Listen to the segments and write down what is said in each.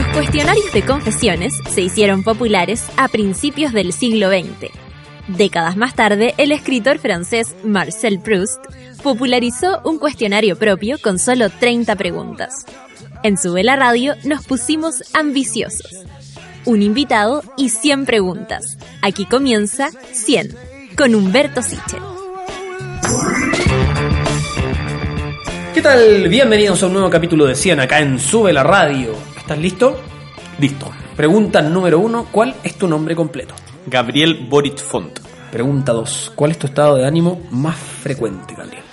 Los cuestionarios de confesiones se hicieron populares a principios del siglo XX. Décadas más tarde, el escritor francés Marcel Proust popularizó un cuestionario propio con solo 30 preguntas. En Sube la Radio nos pusimos ambiciosos. Un invitado y 100 preguntas. Aquí comienza 100 con Humberto Sichel. ¿Qué tal? Bienvenidos a un nuevo capítulo de 100 acá en Sube la Radio. ¿Estás listo? Listo. Pregunta número uno, ¿cuál es tu nombre completo? Gabriel Boric Font. Pregunta 2. ¿Cuál es tu estado de ánimo más frecuente, Gabriel?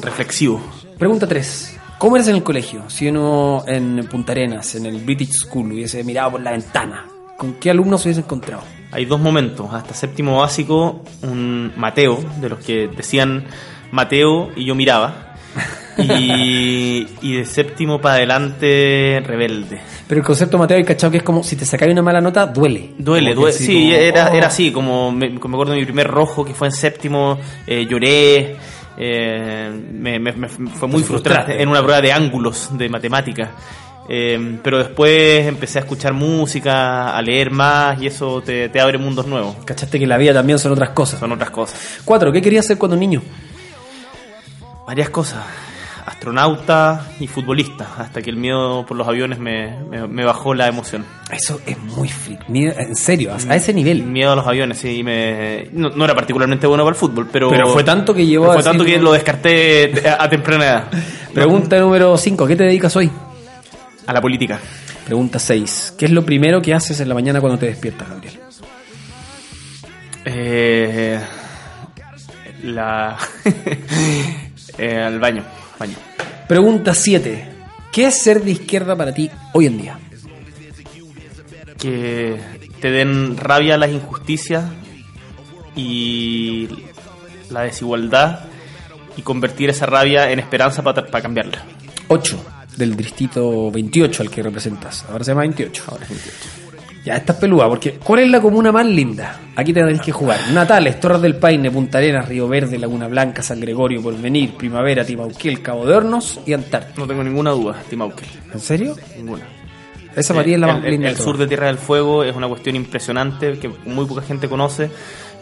Reflexivo. Pregunta 3. ¿Cómo eres en el colegio? Si uno en Punta Arenas, en el British School, hubiese mirado por la ventana, ¿con qué alumnos hubiese encontrado? Hay dos momentos. Hasta séptimo básico, un Mateo, de los que decían Mateo y yo miraba. Y, y de séptimo para adelante, rebelde. Pero el concepto, Mateo, hay cachado que es como si te sacáis una mala nota, duele. Duele, duele. así Sí, como, era, oh. era así, como me, como me acuerdo de mi primer rojo que fue en séptimo, eh, lloré, eh, me, me- me- fue muy frustrante en una prueba de ángulos de matemática. Eh, pero después empecé a escuchar música, a leer más y eso te, te abre mundos nuevos. Cachaste que la vida también son otras cosas. Son otras cosas. 4. ¿Qué querías ser cuando niño? Varias cosas. Astronauta y futbolista, hasta que el miedo por los aviones me, me- me bajó la emoción. Eso es muy freak. Miedo- En serio, a a ese nivel. Miedo a los aviones, sí. Me, no, no era particularmente bueno para el fútbol, pero. Pero fue tanto que llevó Fue tanto que lo descarté a, a temprana edad. Pregunta número 5. ¿Qué te dedicas hoy? A la política. Pregunta 6. ¿Qué es lo primero que haces en la mañana cuando te despiertas, Gabriel? Eh, la. eh, al baño. Pregunta 7. ¿Qué es ser de izquierda para ti hoy en día? Que te den rabia las injusticias y la desigualdad y convertir esa rabia en esperanza para cambiarla. 8. Del distrito 28 al que representas. Ahora se llama 28. Ahora es 28. Ya, esta es peluda, porque ¿cuál es la comuna más linda? Aquí tenés que jugar. Natales, Torres del Paine, Punta Arenas, Río Verde, Laguna Blanca, San Gregorio, Porvenir, Primavera, Timauquel, Cabo de Hornos y Antártida. No tengo ninguna duda, Timauquel. ¿En serio? Ninguna. Esa ti es la más el, el- linda. el de sur de Tierra del Fuego es una cuestión impresionante que muy poca gente conoce,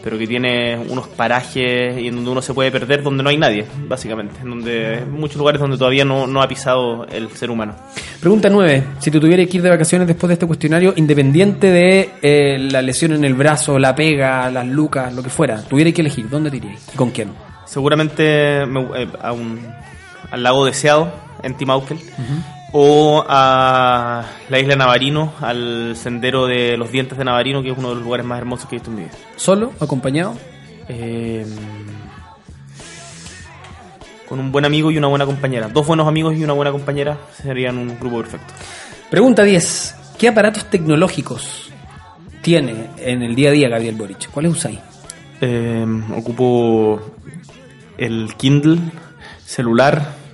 pero que tiene unos parajes y en donde uno se puede perder donde no hay nadie, básicamente. En donde muchos lugares donde todavía no, no ha pisado el ser humano. Pregunta 9. Si tú tuvieras que ir de vacaciones después de este cuestionario, independiente de eh, la lesión en el brazo, la pega, las lucas, lo que fuera, tuvieras que elegir, ¿dónde te irías? ¿Y con quién? Seguramente me- eh, a un, al lago deseado en Timauquel. O a la isla Navarino, al sendero de los dientes de Navarino, que es uno de los lugares más hermosos que he visto en mi vida. ¿Solo? ¿Acompañado? Eh, con un buen amigo y una buena compañera. Dos buenos amigos y una buena compañera serían un grupo perfecto. Pregunta 10. ¿Qué aparatos tecnológicos tiene en el día a día Gabriel Boric? ¿Cuáles usáis? Eh, ocupo el Kindle, celular,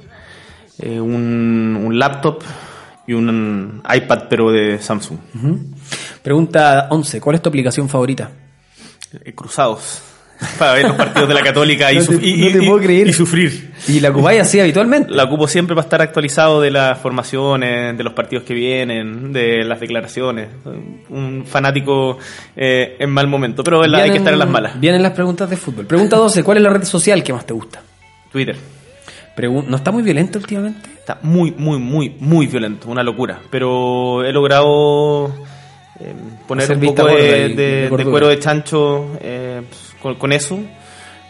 eh, un, un laptop y un iPad, pero de Samsung. Pregunta 11. ¿Cuál es tu aplicación favorita? Eh, cruzados. Para ver los partidos de la Católica y, No te- y- no te y- puedo creer. y sufrir. ¿Y la ocupáis así habitualmente? La ocupo siempre para estar actualizado de las formaciones, de los partidos que vienen, de las declaraciones. Un fanático eh, en mal momento, pero hay que estar en las malas. Vienen las preguntas de fútbol. Pregunta 12. ¿Cuál es la red social que más te gusta? Twitter ¿No está muy violento últimamente? está muy, muy, muy, muy violento, una locura. Pero he logrado eh, poner Hacer un poco de, y- de- de de cordura. cuero de chancho eh, con, con eso.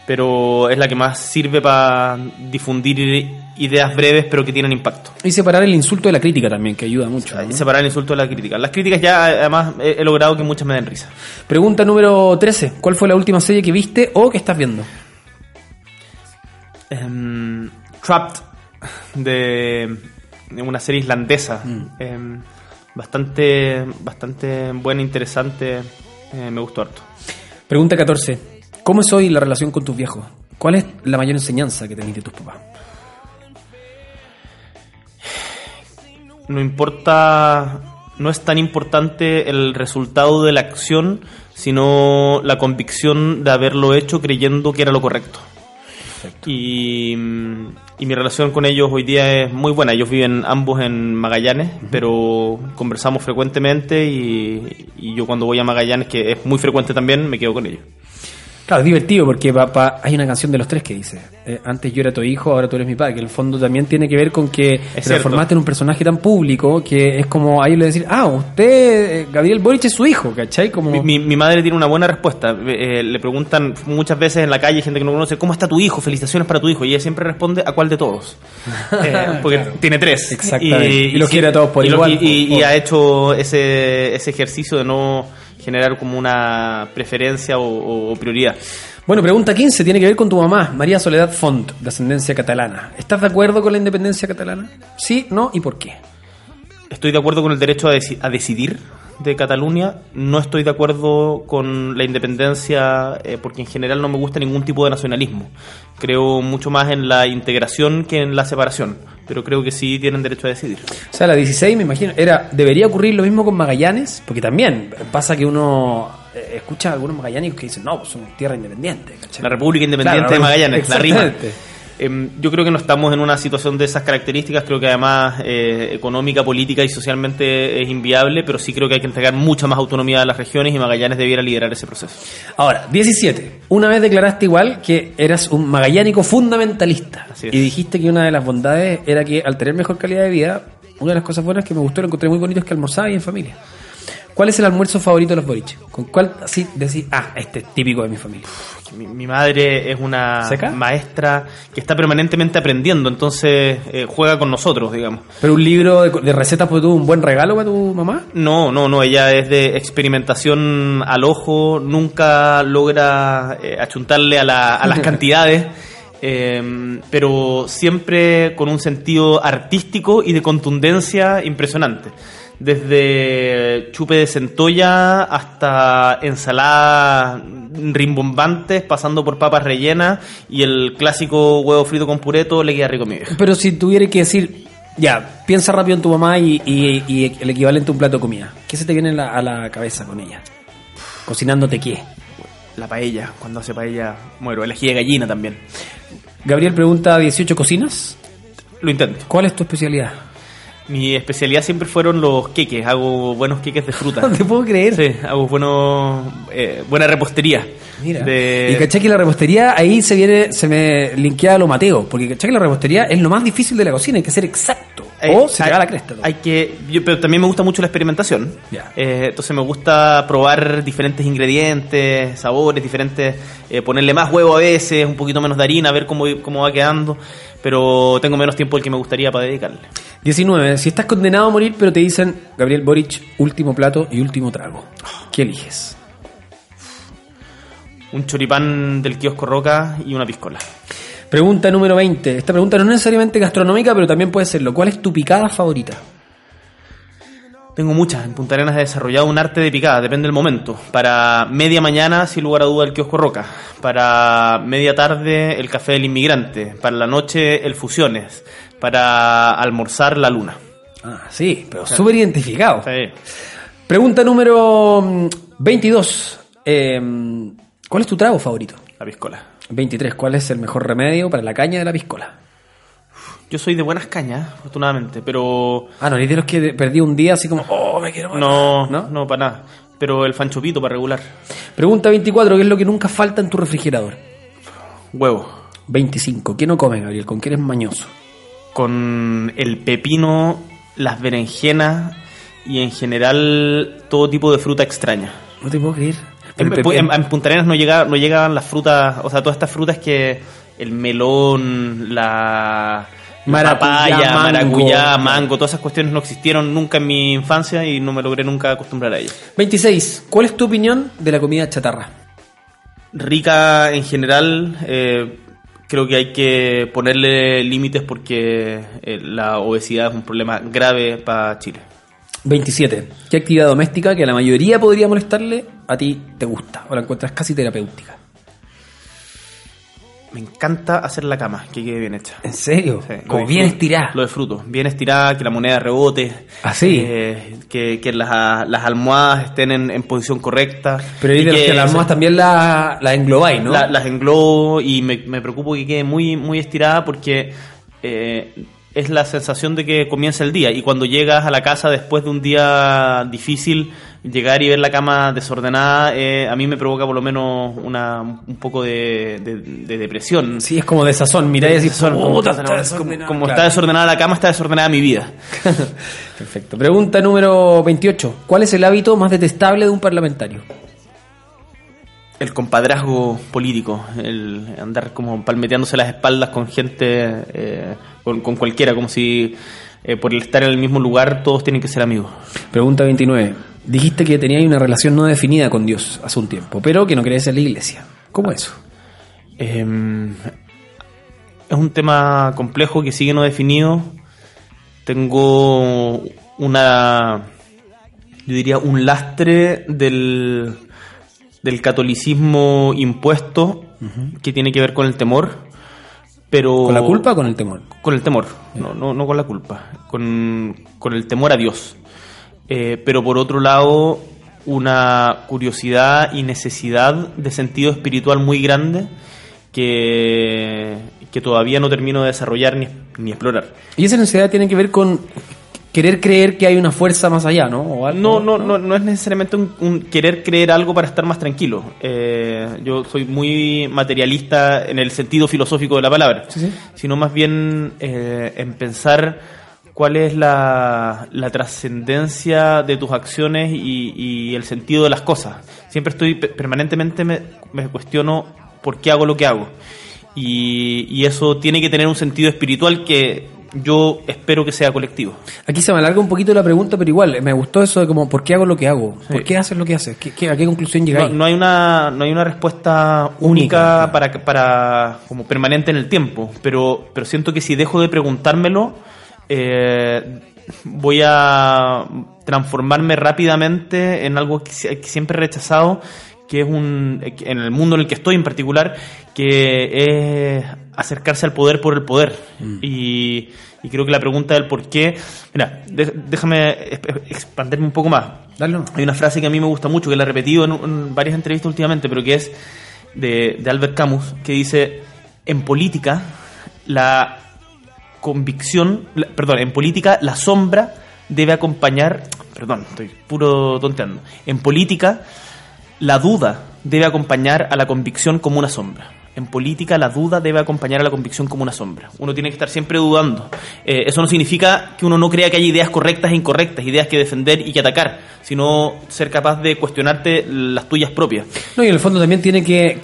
Pero es la que más sirve para difundir ideas breves pero que tienen impacto. Y separar el insulto de la crítica también, que ayuda mucho. ¿no? Separar el insulto de la crítica. Las críticas ya, además, he, he logrado que muchas me den risa. Pregunta número 13. ¿Cuál fue la última serie que viste o que estás viendo? Em, Trapped, de, de una serie islandesa. Mm. Em, bastante, bastante buena, interesante. eh, me gustó harto. Pregunta 14. ¿Cómo es hoy la relación con tus viejos? ¿Cuál es la mayor enseñanza que tenés de tus papás? No importa, no es tan importante el resultado de la acción, sino la convicción de haberlo hecho creyendo que era lo correcto. Y, y mi relación con ellos hoy día es muy buena. Ellos viven ambos en Magallanes, pero conversamos frecuentemente y, y yo cuando voy a Magallanes, que es muy frecuente también, me quedo con ellos. Claro, es divertido porque papá, hay una canción de los tres que dice, eh, antes yo era tu hijo, ahora tú eres mi padre, que en el fondo también tiene que ver con que te transformaste en un personaje tan público que es como a ellos le decir, ah, usted, eh, Gabriel Boric es su hijo, ¿cachai? Como... Mi, mi- mi madre tiene una buena respuesta. Eh, le preguntan muchas veces en la calle, gente que no conoce, ¿cómo está tu hijo? Felicitaciones para tu hijo. Y ella siempre responde, ¿a cuál de todos? Eh, porque tiene tres. Exactamente. Y los quiere a todos por y igual, y- y- por- y ha hecho ese, ese ejercicio de no generar como una preferencia o, prioridad. Bueno, pregunta 15, tiene que ver con tu mamá, María Soledad Font, de ascendencia catalana. ¿Estás de acuerdo con la independencia catalana? Sí, no y por qué. Estoy de acuerdo con el derecho a, deci- a decidir de Cataluña. No estoy de acuerdo con la independencia eh, porque en general no me gusta ningún tipo de nacionalismo. Creo mucho más en la integración que en la separación. Pero creo que sí tienen derecho a decidir. O sea, la 16, me imagino, era debería ocurrir lo mismo con Magallanes, porque también pasa que uno eh, escucha a algunos magallánicos que dicen, no, pues somos tierra independiente. ¿cachai? La República Independiente Claro, de Magallanes, la rima. Em, yo creo que no estamos en una situación de esas características. Creo que además eh, económica, política y socialmente es inviable, pero sí creo que hay que entregar mucha más autonomía a las regiones y Magallanes debiera liderar ese proceso. Ahora, 17. Una vez declaraste igual que eras un magallánico fundamentalista. Y dijiste que una de las bondades era que al tener mejor calidad de vida, una de las cosas buenas que me gustó, lo encontré muy bonito, es que almorzaba y en familia. ¿Cuál es el almuerzo favorito de los Boric? ¿Con cuál así decís, ah, este es típico de mi familia? Mi, mi madre es una ¿Seca? maestra que está permanentemente aprendiendo, entonces eh, juega con nosotros, digamos. ¿Pero un libro de, de recetas fue un buen regalo para tu mamá? No, no, no, ella es de experimentación al ojo, nunca logra eh, achuntarle a, la- a las cantidades, eh, pero siempre con un sentido artístico y de contundencia impresionante. Desde chupe de centolla hasta ensaladas rimbombantes, pasando por papas rellenas y el clásico huevo frito con pureto le queda rico a mi vieja. Pero si tuviera que decir, ya, piensa rápido en tu mamá y, y- y el equivalente a un plato de comida. ¿Qué se te viene a la, a la cabeza con ella? Cocinándote qué. La paella, cuando hace paella, muero. El ají de gallina también. Gabriel pregunta, ¿18 cocinas? Lo intento. ¿Cuál es tu especialidad? Mi especialidad siempre fueron los queques. Hago buenos queques de fruta. No te puedo creer. Sí, hago buenos, eh, buena repostería. Mira. De- Y caché que la repostería, ahí se viene, se me linkea a lo Mateo, porque caché que la repostería es lo más difícil de la cocina, hay que ser exacto. Eh, o se te hay- va la cresta. todo. Hay que, yo- pero también me gusta mucho la experimentación. Eh, entonces me gusta probar diferentes ingredientes, sabores, diferentes, eh, ponerle más huevo a veces, un poquito menos de harina, ver cómo, cómo va quedando. Pero tengo menos tiempo del que me gustaría para dedicarle. 19. Si estás condenado a morir, pero te dicen, Gabriel Boric, último plato y último trago. ¿Qué eliges? Un choripán del kiosco Roca y una piscola. Pregunta número 20. Esta pregunta no es necesariamente gastronómica, pero también puede serlo. ¿Cuál es tu picada favorita? Tengo muchas. En Punta Arenas he desarrollado un arte de picada, depende del momento. Para media mañana, sin lugar a duda, el kiosco Roca. Para media tarde, el café del inmigrante. Para la noche, el Fusiones. Para almorzar, la luna. Ah, sí, pero súper identificado. Sí. Pregunta número mm, 22. Eh, ¿Cuál es tu trago favorito? La piscola. 23. ¿Cuál es el mejor remedio para la caña de la piscola? Yo soy de buenas cañas, afortunadamente, pero Ah, no, ni de los que perdí un día así como, oh, me quiero matar. no, ¿No? no, para nada. Pero el fanchopito para regular. Pregunta 24. ¿Qué es lo que nunca falta en tu refrigerador? Huevo. 25. ¿Qué no comes, Gabriel? ¿Con qué eres mañoso? Con el pepino, las berenjenas y en general todo tipo de fruta extraña. No te puedo creer. En, en- en Punta Arenas no, llega, no llegaban las frutas, o sea, todas estas frutas que el melón, la, la Maracuyá, papaya, mango. maracuyá, mango, todas esas cuestiones no existieron nunca en mi infancia y no me logré nunca acostumbrar a ellas. 26. ¿Cuál es tu opinión de la comida chatarra? Rica en general, eh, creo que hay que ponerle límites porque eh, la obesidad es un problema grave para Chile. 27. ¿Qué actividad doméstica que a la mayoría podría molestarle a ti te gusta o la encuentras casi terapéutica? me encanta hacer la cama, que quede bien hecha. ¿En serio? Sí, Como bien estirada. Lo disfruto. Bien estirada, que la moneda rebote. ¿Ah, sí? eh, que que las, las almohadas estén en, en posición correcta. Pero y de que que las almohadas también la, la englobáis, ¿no? la- las englobo y me, me preocupo que quede muy, muy estirada porque eh, es la sensación de que comienza el día. Y cuando llegas a la casa después de un día difícil, llegar y ver la cama desordenada, eh, a mí me provoca por lo menos una, un poco de, de- de depresión. Sí, es como de sazón. Mirá y decís, como, puta, está, está como- desordenada. como Claro. está desordenada la cama, está desordenada mi vida. Perfecto. Pregunta número 28. ¿Cuál es el hábito más detestable de un parlamentario? El compadrazgo político, el andar como palmeteándose las espaldas con gente, eh, con, con cualquiera, como si eh, por el estar en el mismo lugar todos tienen que ser amigos. Pregunta 29. Dijiste que tenías una relación no definida con Dios hace un tiempo, pero que no querías en la iglesia. ¿Cómo es eso? Eh, es un tema complejo que sigue no definido. Tengo una, yo diría, un lastre del, del catolicismo impuesto que tiene que ver con el temor. Pero ¿Con la culpa o con el temor? Con el temor, no, no, no con la culpa, con, con el temor a Dios. Eh, pero por otro lado, una curiosidad y necesidad de sentido espiritual muy grande que, que todavía no termino de desarrollar ni, ni explorar. Y esa necesidad tiene que ver con querer creer que hay una fuerza más allá, ¿no? O algo, No, no, no, no es necesariamente un, un querer creer algo para estar más tranquilo. Eh, yo soy muy materialista en el sentido filosófico de la palabra, Sí, sí. sino más bien eh, en pensar cuál es la, la trascendencia de tus acciones y, y el sentido de las cosas. Siempre estoy, pe- permanentemente me, me cuestiono por qué hago lo que hago. Y, y eso tiene que tener un sentido espiritual que yo espero que sea colectivo. Aquí se me alarga un poquito la pregunta, pero igual, me gustó eso de como, ¿por qué hago lo que hago? ¿Por Sí. qué haces lo que haces? ¿Qué, qué- a qué conclusión llegáis? no hay una no hay una respuesta Única, única, para para como permanente en el tiempo pero pero siento que si dejo de preguntármelo eh, voy a transformarme rápidamente en algo que siempre he rechazado que es un en el mundo en el que estoy en particular que es acercarse al poder por el poder. Y, y creo que la pregunta del por qué mira déjame exp- expandirme un poco más. Dale, hay una frase que a mí me gusta mucho, que la he repetido en, en varias entrevistas últimamente, pero que es de, de Albert Camus, que dice, en política, la convicción, la- perdón, en política la sombra debe acompañar, perdón, estoy puro tonteando, en política la duda debe acompañar a la convicción como una sombra. En política la duda debe acompañar a la convicción como una sombra. Uno tiene que estar siempre dudando. Eh, eso no significa que uno no crea que hay ideas correctas e incorrectas, ideas que defender y que atacar, sino ser capaz de cuestionarte las tuyas propias. No, y en el fondo también tiene que,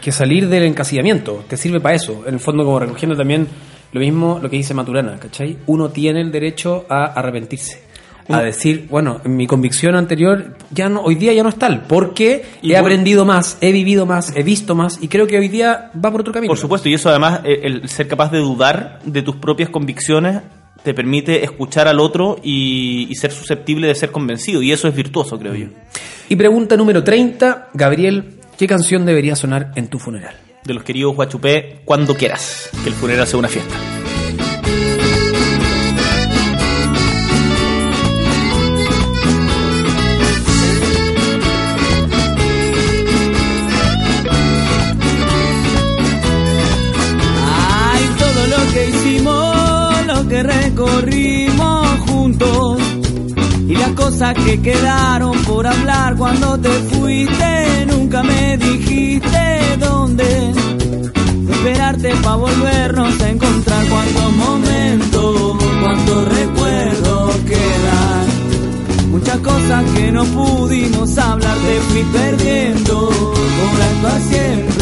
que, salir del encasillamiento. Te sirve para eso. En el fondo, como recogiendo también lo mismo lo que dice Maturana, ¿cachai? Uno tiene el derecho a arrepentirse. A decir, bueno, en mi convicción anterior, ya no, hoy día ya no es tal, porque Y he bueno- aprendido más, he vivido más, he visto más, y creo que hoy día va por otro camino. Por supuesto, y eso además, eh, el ser capaz de dudar de tus propias convicciones te permite escuchar al otro y, y ser susceptible de ser convencido, y eso es virtuoso, creo yo. Y pregunta número 30, Gabriel, ¿qué canción debería sonar en tu funeral? de los queridos Guachupé cuando quieras, que el funeral sea una fiesta. Que recorrimos juntos y las cosas que quedaron por hablar cuando te fuiste, nunca me dijiste dónde esperarte para volvernos a encontrar. Cuántos momentos, cuántos recuerdos quedan. Muchas cosas que no pudimos hablar, te fui perdiendo por actuar siempre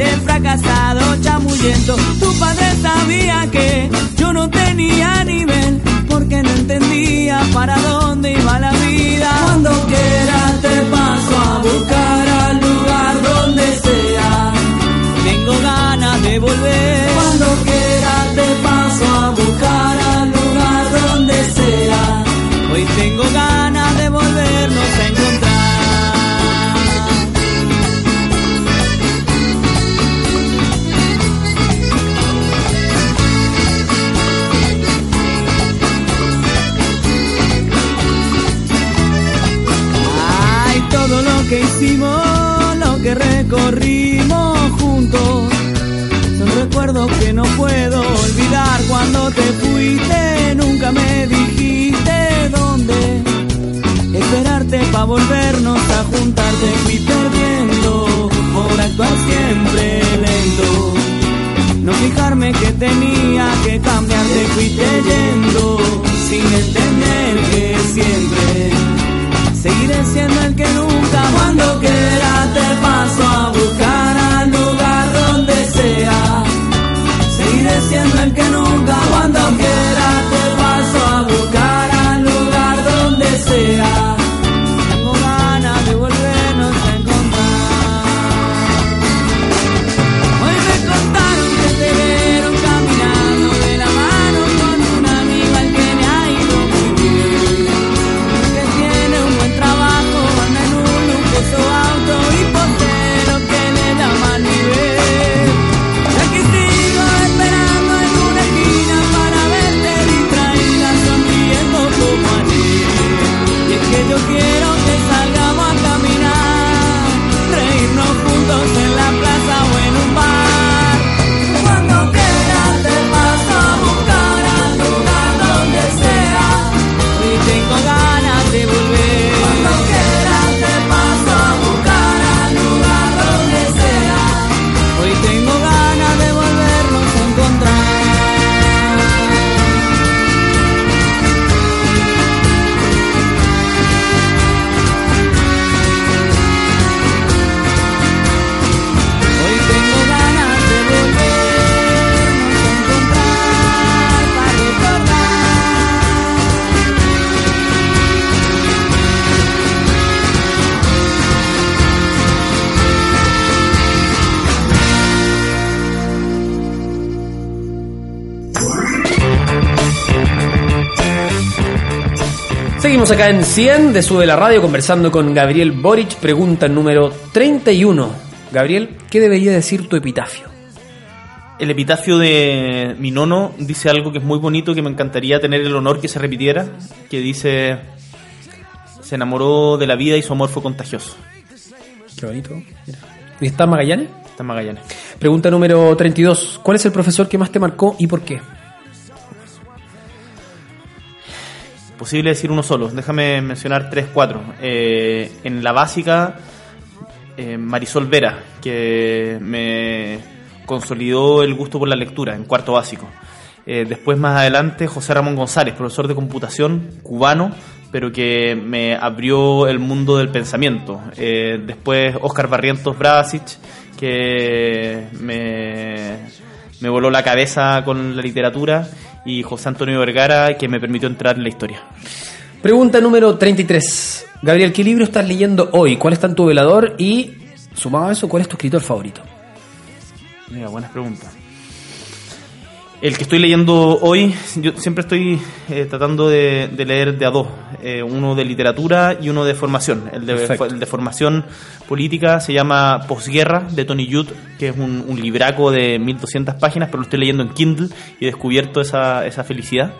el fracasado chamuyento. Tu padre sabía que yo no tenía nivel, porque no entendía para dónde iba la vida. Cuando quieras te paso a buscar al lugar donde sea. Tengo ganas de volver. Recorrimos juntos, son recuerdos que no puedo olvidar. Cuando te fuiste, nunca me dijiste dónde esperarte para volvernos a juntar. Te fui perdiendo por actuar siempre lento. No fijarme que tenía que cambiar, te fuiste yendo acá en 100 de Sube la Radio conversando con Gabriel Boric. Pregunta número 31. Gabriel, ¿qué debería decir tu epitafio? El epitafio de mi nono dice algo que es muy bonito, que me encantaría tener el honor que se repitiera, que dice, se enamoró de la vida y su amor fue contagioso. Qué bonito. Mira. ¿Y está Magallanes? Está Magallanes. Pregunta número 32. ¿Cuál es el profesor que más te marcó y por qué? Posible decir uno solo, déjame mencionar tres, cuatro. Eh, en la básica, eh, Marisol Vera, que me consolidó el gusto por la lectura en cuarto básico. Eh, después, más adelante, José Ramón González, profesor de computación cubano, pero que me abrió el mundo del pensamiento. Después, Oscar Barrientos Brasic, que me, me voló la cabeza con la literatura. Y José Antonio Vergara, que me permitió entrar en la historia. Pregunta número 33. Gabriel, ¿qué libro estás leyendo hoy? ¿Cuál está en tu velador? Y, sumado a eso, ¿cuál es tu escritor favorito? Mira, buenas preguntas. El que estoy leyendo hoy, yo siempre estoy eh, tratando de, de leer de a dos, eh, uno de literatura y uno de formación. El de, el de formación política se llama Posguerra de Tony Judd, que es un, un libraco de 1200 páginas, pero lo estoy leyendo en Kindle y he descubierto esa, esa felicidad.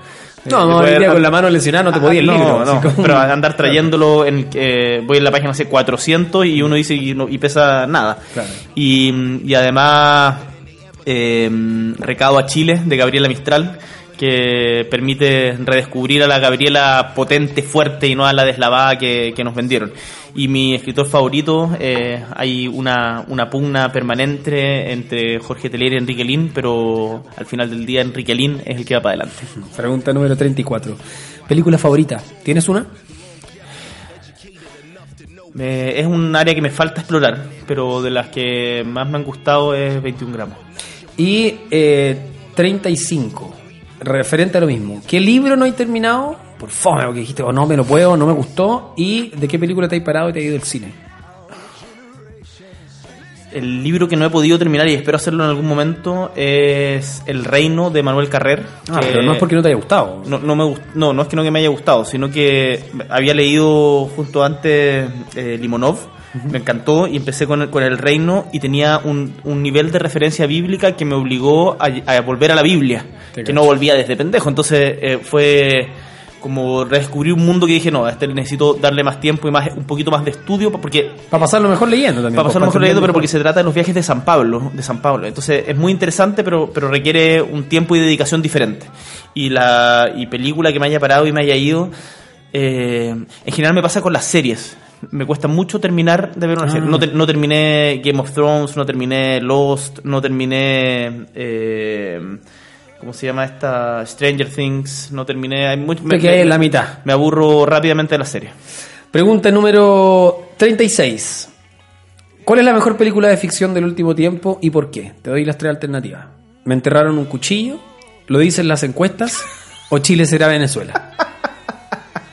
No, Eh, no, poder- día con la mano lesionada no te podía el Ah, no, libro. no, así como- pero andar trayéndolo, en, eh, voy en la página hace 400 y uno dice y, no- y pesa nada. Claro. Y, y además, eh, Recado a Chile de Gabriela Mistral, que permite redescubrir a la Gabriela potente, fuerte y no a la deslavada que, que nos vendieron. Y mi escritor favorito, eh, hay una, una pugna permanente entre Jorge Telier y Enrique Lin, pero al final del día Enrique Lin es el que va para adelante. Pregunta número 34. ¿Película favorita? ¿Tienes una? Me- es un área que me falta explorar, pero de las que más me han gustado es 21 gramos. Y eh, 35. Referente a lo mismo. ¿Qué libro no hay terminado? Por fome, porque dijiste, o no me lo puedo, no me gustó. ¿Y de qué película te has parado y te has ido al cine? El libro que no he podido terminar y espero hacerlo en algún momento es El Reino de Manuel Carrer. Ah, pero no es porque no te haya gustado. no, no, me, no, no es que no que me haya gustado, sino que había leído justo antes eh, Limonov, me encantó y empecé con el, con el reino y tenía un, un nivel de referencia bíblica que me obligó a, a volver a la Biblia, Te que no volvía desde pendejo. Entonces eh, fue como redescubrir un mundo que dije, no, a este necesito darle más tiempo y más un poquito más de estudio porque Para pasarlo mejor leyendo también. para pasarlo mejor leyendo, pero porque se trata de los viajes de San Pablo, de San Pablo. Entonces es muy interesante, pero, pero requiere un tiempo y dedicación diferente. Y la y película que me haya parado y me haya ido, eh, en general me pasa con las series. Me cuesta mucho terminar de ver una Ah. serie. No, te- no terminé Game of Thrones, no terminé Lost, no terminé... Eh, ¿Cómo se llama esta? Stranger Things, no terminé... Hay mucho, Te quedé en la mitad. me aburro rápidamente de la serie. Pregunta número 36. ¿Cuál es la mejor película de ficción del último tiempo y por qué? Te doy las tres alternativas. ¿Me enterraron un cuchillo? ¿Lo dicen las encuestas? ¿O Chile será Venezuela?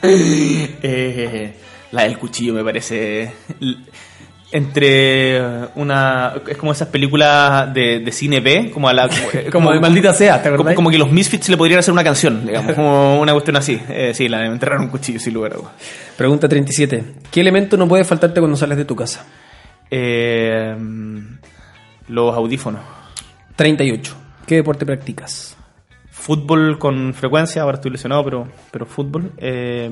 Eh, la del cuchillo me parece entre una es como esas películas de, de cine B como a la Como de maldita sea, ¿te como, como que los Misfits le podrían hacer una canción digamos como una cuestión así Eh, sí la de enterrar un cuchillo sin lugar a dudas Pregunta 37. ¿Qué elemento no puede faltarte cuando sales de tu casa? Eh, los audífonos 38. ¿Qué deporte practicas? fútbol con frecuencia ahora estoy lesionado pero pero fútbol Eh,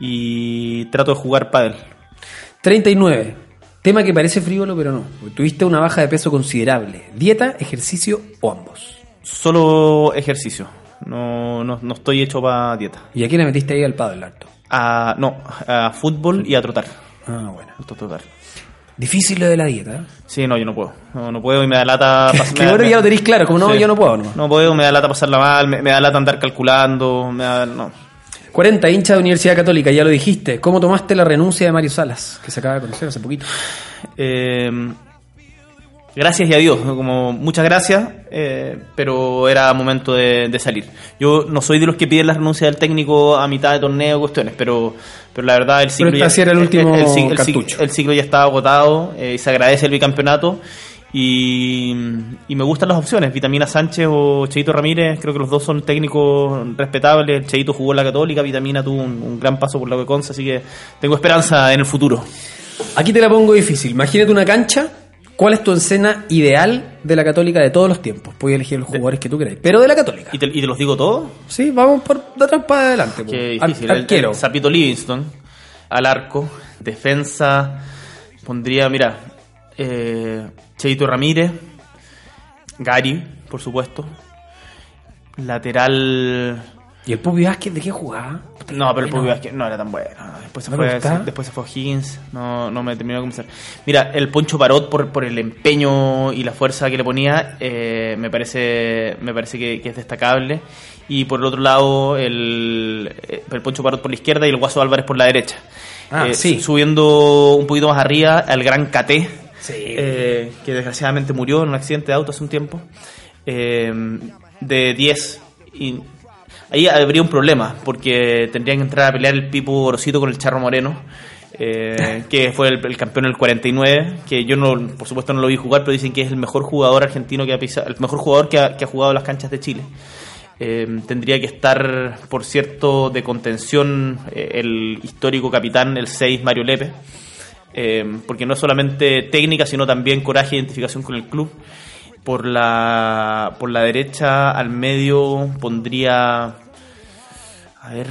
y trato de jugar pádel 39. Tema que parece frívolo, pero no. Tuviste una baja de peso considerable. ¿Dieta, ejercicio o ambos? solo ejercicio no, no, no estoy hecho para dieta ¿Y a quién le metiste ahí al pádel harto? A, no, a fútbol y a trotar. Ah, bueno. A trotar. Difícil lo de la dieta. ¿eh? Sí, no, yo no puedo. No, no puedo y me da lata. pas- Que me- ya lo tenéis claro, como no, Sí. yo no puedo. nomás. No puedo, me da lata pasarla mal, me, me da lata andar calculando, me da, no. 40, hincha de Universidad Católica, ya lo dijiste. ¿Cómo tomaste la renuncia de Mario Salas, que se acaba de conocer hace poquito? Eh, gracias y adiós, como muchas gracias, eh, pero era momento de, de salir. Yo no soy de los que piden la renuncia del técnico a mitad de torneo, cuestiones, pero, pero la verdad el ciclo, sí era el último el ciclo ya estaba agotado eh, y se agradece el bicampeonato. Y, y me gustan las opciones, Vitamina Sánchez o Cheito Ramírez, creo que los dos son técnicos respetables. Cheito jugó en la Católica, Vitamina tuvo un, un gran paso por la Conce, así que tengo esperanza en el futuro. Aquí te la pongo difícil. Imagínate una cancha. ¿Cuál es tu escena ideal de la Católica de todos los tiempos? Puedes elegir los jugadores que tú queráis. Pero de la Católica. ¿Y te, y te los digo todos? Sí, vamos por de atrás para adelante. po. Qué difícil. El- arquero. el Zapito Livingston al arco. Defensa. Pondría, mira, eh, Cheito Ramírez. Gary, por supuesto. Lateral. ¿Y el Pupi Vázquez de qué jugaba? No, pero el. Pupi Vázquez no era tan bueno. Después se, ¿No te fue, después se fue Higgins. No, no me terminó de convencer. Mira, el Poncho Parot por, por el empeño y la fuerza que le ponía, eh, me parece, me parece que, que es destacable. Y por el otro lado, el, eh, el Poncho Parot por la izquierda y el Guaso Álvarez por la derecha. Ah, Eh, sí. Subiendo un poquito más arriba al gran Caté, Sí. eh, que desgraciadamente murió en un accidente de auto hace un tiempo, eh, de 10. Y ahí habría un problema, porque tendrían que entrar a pelear el Pipo Gorosito con el Charro Moreno, eh, que fue el, el campeón del 49, que yo no, por supuesto no lo vi jugar, pero dicen que es el mejor jugador argentino que ha pisado, el mejor jugador que ha, que ha jugado las canchas de Chile. Eh, tendría que estar, por cierto, de contención eh, el histórico capitán, el 6, Mario Lepe, eh, porque no es solamente técnica, sino también coraje e identificación con el club. Por la, por la derecha, al medio, pondría. A ver.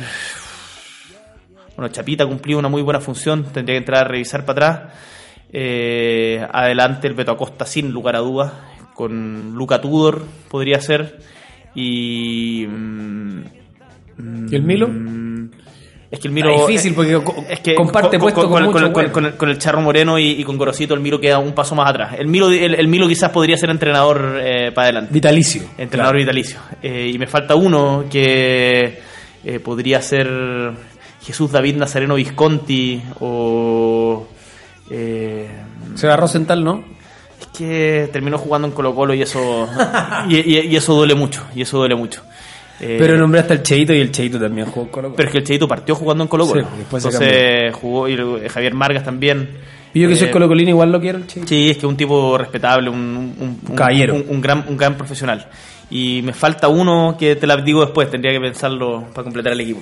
Bueno, Chapita cumplió una muy buena función, tendría que entrar a revisar para atrás. Eh, adelante el Beto Acosta, sin lugar a dudas, con Luca Tudor podría ser. Y. mm, ¿Y el Milo? mm, Es que el Milo. Ah, difícil, porque co- es que comparte puesto con mucho con, bueno. con el, con el Charro Moreno y, y con Gorosito, el Milo queda un paso más atrás. El Milo, el, el Milo quizás podría ser entrenador eh, para adelante. Vitalicio. Entrenador Claro. vitalicio. Eh, y me falta uno que eh, podría ser Jesús David Nazareno Visconti o. eh, Se agarró Rosenthal, ¿no? es que terminó jugando en Colo Colo y eso y, y- y eso duele mucho y eso duele mucho Eh, Pero nombraste al Cheito y el Cheito también jugó con Colo Colo. pero es que el Cheito partió jugando en Colo Colo Sí, entonces jugó y eh, Javier Margas también Y yo que soy Eh, colocolino igual lo quiero, el Che. Sí, es que es un tipo respetable, un, un- un- Caballero. un, un gran, un gran profesional. Y me falta uno que te la digo después, tendría que pensarlo para completar el equipo.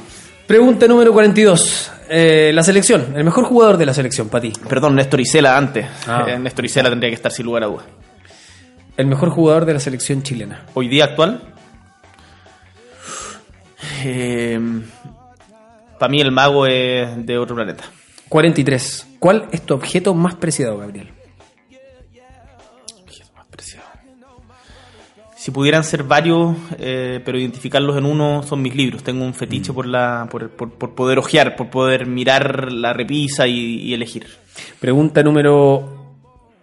Pregunta número 42. Eh, la selección, el mejor jugador de la selección para ti. Perdón, Néstor Isela antes. Ah. Eh, Néstor Isela tendría que estar sin lugar a dudas. El mejor jugador de la selección chilena. Hoy día actual. Para mí el mago es de otro planeta. 43. ¿Cuál es tu objeto más preciado, Gabriel? Si pudieran ser varios, eh, pero identificarlos en uno, son mis libros. Tengo un fetiche por, la, por, por- por poder ojear, por poder mirar la repisa y, y elegir. Pregunta número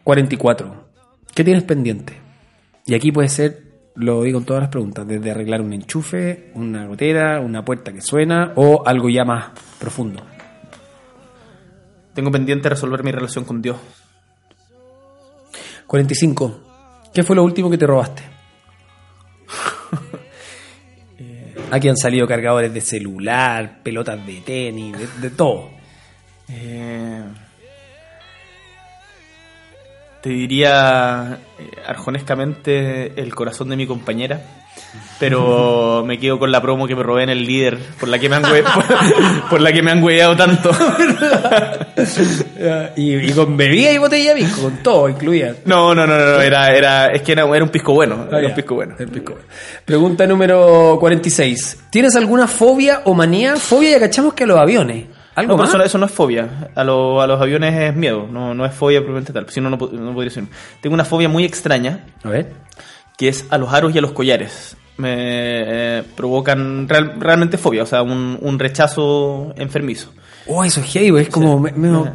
44. ¿Qué tienes pendiente? Y aquí puede ser, lo digo en todas las preguntas, desde arreglar un enchufe, una gotera, una puerta que suena o algo ya más profundo. Tengo pendiente resolver mi relación con Dios. 45. ¿Qué fue lo último que te robaste? Aquí han salido cargadores de celular, pelotas de tenis, de, de todo. Eh, te diría eh, arjonescamente el corazón de mi compañera, pero me quedo con la promo que me robé en el líder, por la que me han, hue- por, la que me han hueveado tanto. Y, y con bebida y botella de con todo incluida. No, no, no, no, era, era, es que era, era un pisco bueno, Ah, era un pisco bueno. El pisco. Pregunta número 46. ¿Tienes alguna fobia o manía? Fobia ya cachamos que a los aviones. ¿Algo No, más? eso, eso no es fobia. A, lo- a los aviones es miedo, no, no es fobia propiamente tal. Si no, no, no podría ser. Tengo una fobia muy extraña, A ver. que es a los aros y a los collares. Me eh, provocan real- realmente fobia, o sea, un, un rechazo enfermizo. Oh, eso es heavy, es como me- medio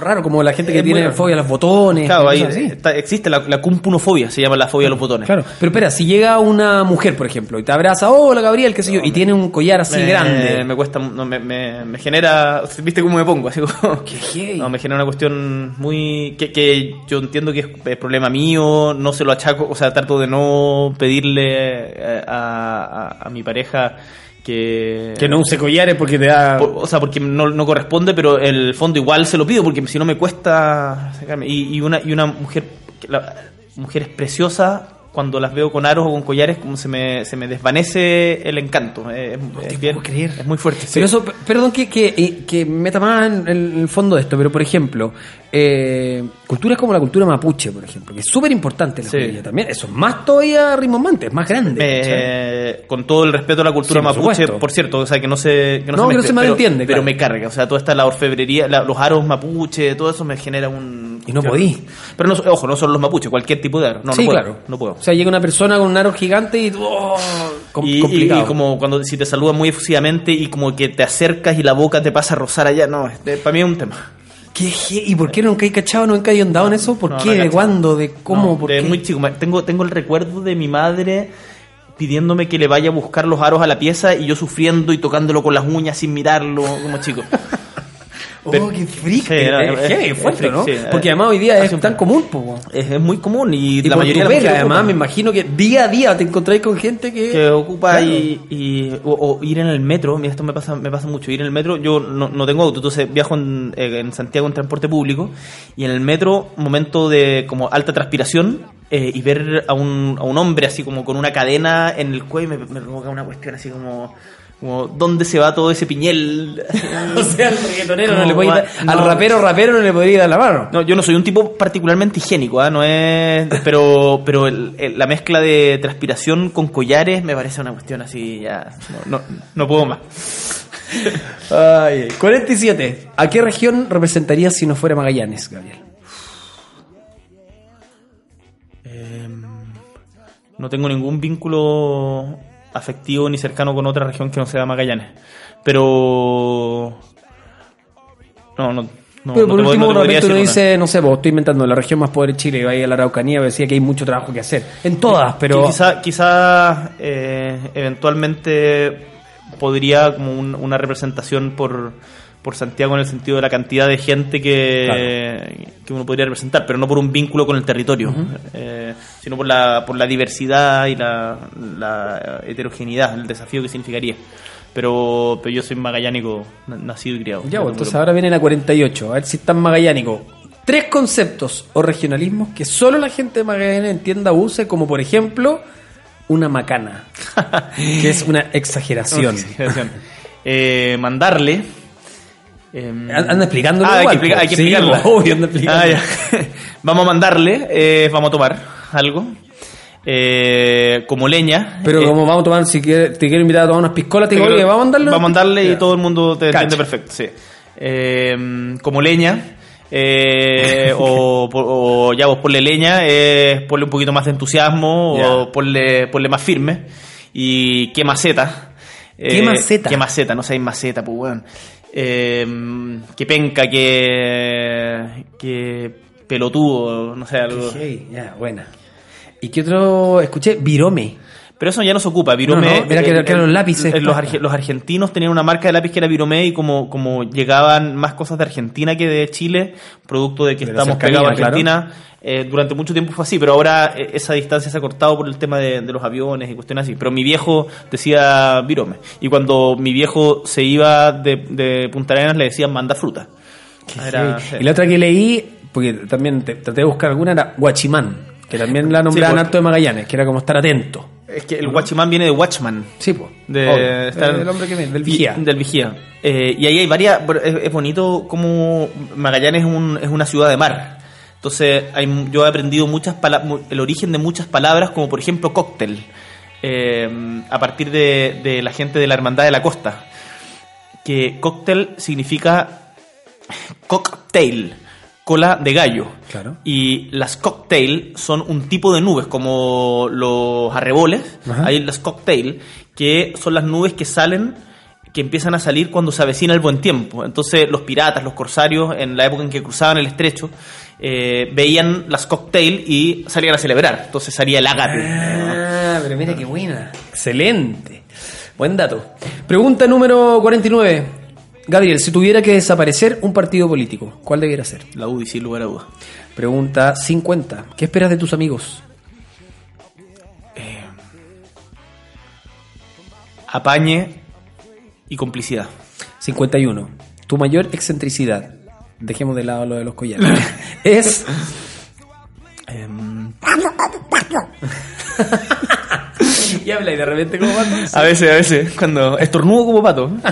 raro, como la gente que Es tiene fobia a los botones. Claro, ahí está- existe la, la cumpunofobia, se llama la fobia a los botones. Claro, pero espera, si llega una mujer, por ejemplo, y te abraza, hola Gabriel, qué sé yo, y tiene un collar así me, grande. Me cuesta, no, me, me, me genera, ¿viste cómo me pongo? Así como, Qué. No, me genera una cuestión muy, que, que yo entiendo que es, es problema mío, no se lo achaco, o sea, trato de no pedirle eh, a, a- a mi pareja que... Que no use collares porque te da. por- o sea, porque no, no corresponde, pero el fondo igual se lo pido, porque si no me cuesta sacarme. Y, y una, y una mujer, la- mujeres preciosas, cuando las veo con aros o con collares, como se me, se me desvanece el encanto. Es, es te bien- puedo creer. es muy fuerte. sí. Pero eso, perdón que, que, que meta más en el, fondo de esto, pero por ejemplo, eh, culturas como la cultura mapuche, por ejemplo, que es súper importante la Sí. también, eso es más todavía rimbombante, es más grande. Eh, con todo el respeto a la cultura Sí, por mapuche, supuesto. por cierto, o sea, que no se, que no No, se que no mezcle, se malentiende, Pero, claro. pero me carga, o sea, toda esta la orfebrería, la- los aros mapuche, todo eso me genera un. Y no podí. Pero no, ojo, no solo los mapuche, cualquier tipo de aro. No, sí, no puedo, claro. No puedo. O sea, llega una persona con un aro gigante y. Oh, y, complicado. y como cuando si te saludan muy efusivamente y como que te acercas y la boca te pasa a rozar allá, no, este, para mí es un tema. ¿Qué ¿Y por qué nunca hay cachado, nunca hay andado en eso? ¿Por No, qué? no he ¿De cuándo? ¿De cómo? No, ¿Por de qué? muy chico. Tengo, tengo el recuerdo de mi madre pidiéndome que le vaya a buscar los aros a la pieza y yo sufriendo y tocándolo con las uñas sin mirarlo como chico. Oh, qué freak. Sí, era- es es- heavy, es fuerte, freak, ¿no? sí. Porque además hoy día es tan común, po. Es, es muy común y, Y la mayoría de mujeres además, me imagino que día a día te encontráis con gente que... que ocupa Claro. y, y- o, o ir en el metro, mira esto me pasa me pasa mucho, ir en el metro, yo no, no tengo auto, entonces viajo en, eh, en Santiago en transporte público y en el metro, momento de como alta transpiración eh, y ver a un, a un hombre así como con una cadena en el cuello me, me provoca una cuestión así como, como ¿dónde se va todo ese piñel? O sea, al reggaetonero no le va- dar- al rapero rapero no le podéis dar la mano. No, yo no soy un tipo particularmente higiénico, ¿ah? no es, pero, pero el- el- la mezcla de transpiración con collares me parece una cuestión así ya, no, no, no puedo más. Ay, 47. ¿A qué región representarías si no fuera Magallanes, Gabriel? No tengo ningún vínculo afectivo ni cercano con otra región que no sea Magallanes, pero no, no. no Pero no por puedo- último, no te uno dice, no sé, vos estoy inventando la región más pobre de Chile, y va a la Araucanía, decía que hay mucho trabajo que hacer. En todas, pero... Que quizá, quizá eh, eventualmente podría como un- una representación por, por Santiago en el sentido de la cantidad de gente que, que uno podría representar, pero no por un vínculo con el territorio, eh, sino por la, por la diversidad y la, la heterogeneidad, el desafío que significaría. Pero, pero yo soy magallánico, na- nacido y criado. Ya, pues, entonces ahora viene la 48. A ver si están magallánico. tres conceptos o regionalismos que solo la gente de Magallanes entienda o use, como por ejemplo una macana, que es una exageración. Exageración. Eh, mandarle. Em, An- Anda explicándolo Ah, hay, que explica- hay que Sí, explicarla. po, obvio, anda explicando. Ah, vamos a mandarle, eh, vamos a tomar algo. Eh, como leña. Pero eh, como vamos a tomar, si quiere, te quiero invitar a tomar unas piscolas, te digo, oye, vamos a mandarle. Vamos a mandarle y todo el mundo te Cacha. entiende perfecto, sí. Eh, como leña, eh, o, o ya vos ponle leña, eh, ponle un poquito más de entusiasmo, Ya. o ponle, ponle más firme. Y qué maceta. Eh, ¿Qué maceta? Qué maceta, no seáis maceta, pues weón. Eh, qué penca, qué, qué pelotudo, no sé, algo. Ok, ya, buena. ¿Y qué otro? Escuché, virome. Pero eso ya no se ocupa. Virome, No, no, era que- eran los lápices los, pasta. arge- los argentinos tenían una marca de lápiz que era Virome y como, como llegaban más cosas de Argentina que de Chile, producto de que De estamos pegados a claro. Argentina, eh, durante mucho tiempo fue así, pero ahora eh, esa distancia se ha cortado por el tema de, de los aviones y cuestiones así. Pero mi viejo decía Virome. Y cuando mi viejo se iba de, de Punta Arenas le decían manda fruta. Era- Y la otra que leí, porque también te- traté de buscar alguna, era Guachimán, que también la nombraban pues. harto de Magallanes, que era como estar atento. Es que el guachimán viene de Watchman. Sí, pues. de estar- hombre que viene, del y- vigía. del vigía. Eh, y ahí hay varias. Es, es bonito como Magallanes es, un- es una ciudad de mar. Entonces, hay, yo he aprendido muchas el origen de muchas palabras, como por ejemplo cóctel, eh, a partir de, de la gente de la Hermandad de la Costa. Que cóctel significa cocktail, cola de gallo. Claro. Y las cocktail son un tipo de nubes, como los arreboles. Ajá. Hay las cocktail, que son las nubes que salen, que empiezan a salir cuando se avecina el buen tiempo. Entonces, los piratas, los corsarios, en la época en que cruzaban el estrecho, eh, veían las cocktail y salían a celebrar. Entonces salía el ágate. Ah, pero mira qué buena. Excelente. Buen dato. Pregunta número 49. Gabriel, si tuviera que desaparecer un partido político, ¿cuál debiera ser? La UDI, sin lugar a dudas. Pregunta 50. ¿Qué esperas de tus amigos? Apañe y complicidad. 51. Tu mayor excentricidad. Dejemos de lado lo de los collares. es. Em, y habla y de repente como a veces, a veces, cuando estornudo como pato.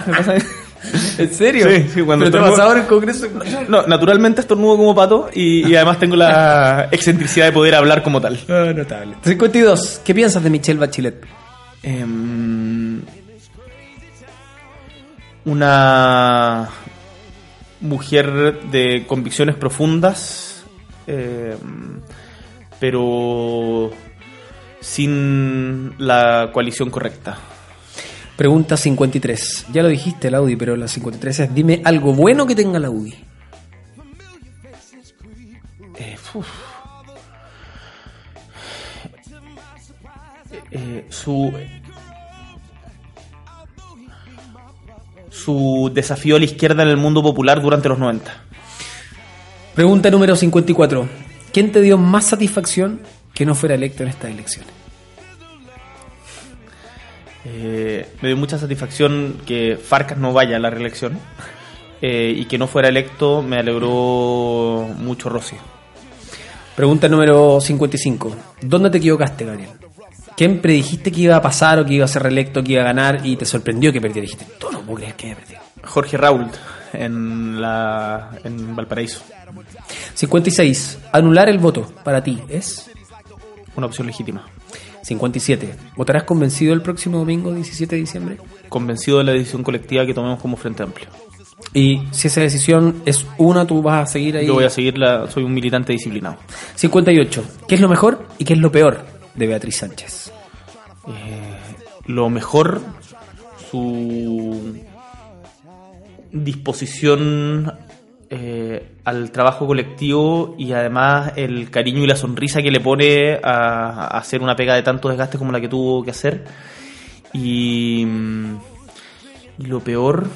¿En serio? Sí, sí, cuando Pero te estornudo- pasaba en el congreso. No, naturalmente estornudo como pato y, y además tengo la excentricidad de poder hablar como tal. Ah, notable. 52. ¿Qué piensas de Michelle Bachelet? Em, una mujer de convicciones profundas, em, pero sin la coalición correcta. Pregunta 53. Ya lo dijiste, la UDI, pero la 53 es: dime algo bueno que tenga la UDI. Eh, uf. Eh, su su desafío a la izquierda en el mundo popular durante los 90. Pregunta número 54. ¿Quién te dio más satisfacción que no fuera electo en estas elecciones? Eh, me dio mucha satisfacción que Farcas no vaya a la reelección eh, y que no fuera electo me alegró mucho Rossi. Pregunta número 55. ¿Dónde te equivocaste, Gabriel? ¿Quién predijiste que iba a pasar o que iba a ser reelecto, que iba a ganar y te sorprendió que perdiera? Dijiste, tú no puedo creer que haya perdido. Jorge Raúl en, la, en Valparaíso. 56. Anular el voto para ti es. Una opción legítima. 57. ¿Votarás convencido el próximo domingo 17 de diciembre? Convencido de la decisión colectiva que tomemos como Frente Amplio. Y si esa decisión es una, tú vas a seguir ahí. Yo voy a seguirla, soy un militante disciplinado. 58. ¿Qué es lo mejor y qué es lo peor de Beatriz Sánchez? Lo mejor, su disposición eh, al trabajo colectivo y además el cariño y la sonrisa que le pone a, hacer una pega de tanto desgaste como la que tuvo que hacer. Y, mm, lo peor,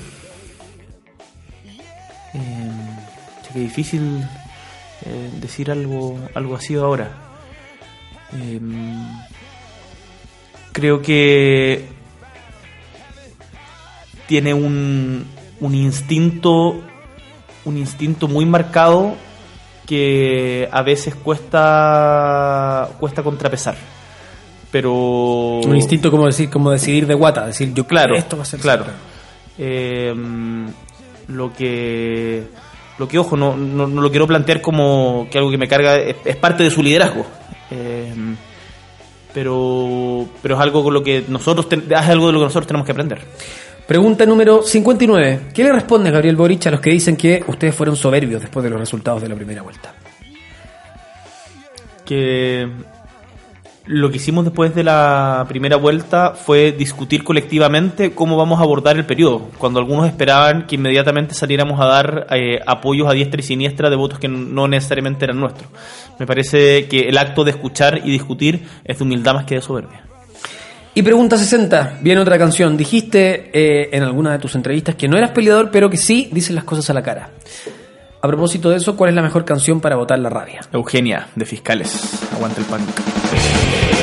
eh, qué difícil eh, decir algo, algo así ahora. Eh, creo que tiene un, un instinto un instinto muy marcado que a veces cuesta cuesta contrapesar. Pero Un instinto como decir, como decidir de guata, decir yo claro, esto va a ser claro. Eh, lo que lo que ojo no, no, no lo quiero plantear como que algo que me carga es, es parte de su liderazgo. Eh, pero pero es algo con lo que nosotros es algo de lo que nosotros tenemos que aprender. Pregunta número 59. ¿Qué le responde Gabriel Boric a los que dicen que ustedes fueron soberbios después de los resultados de la primera vuelta? que lo que hicimos después de la primera vuelta fue discutir colectivamente cómo vamos a abordar el periodo, cuando algunos esperaban que inmediatamente saliéramos a dar eh, apoyos a diestra y siniestra de votos que no necesariamente eran nuestros. Me parece que el acto de escuchar y discutir es de humildad más que de soberbia. Y pregunta 60. Viene otra canción. Dijiste eh, en alguna de tus entrevistas que no eras peleador, pero que sí dices las cosas a la cara. A propósito de eso, ¿cuál es la mejor canción para botar la rabia? Eugenia, de Fiscales, aguanta el punk.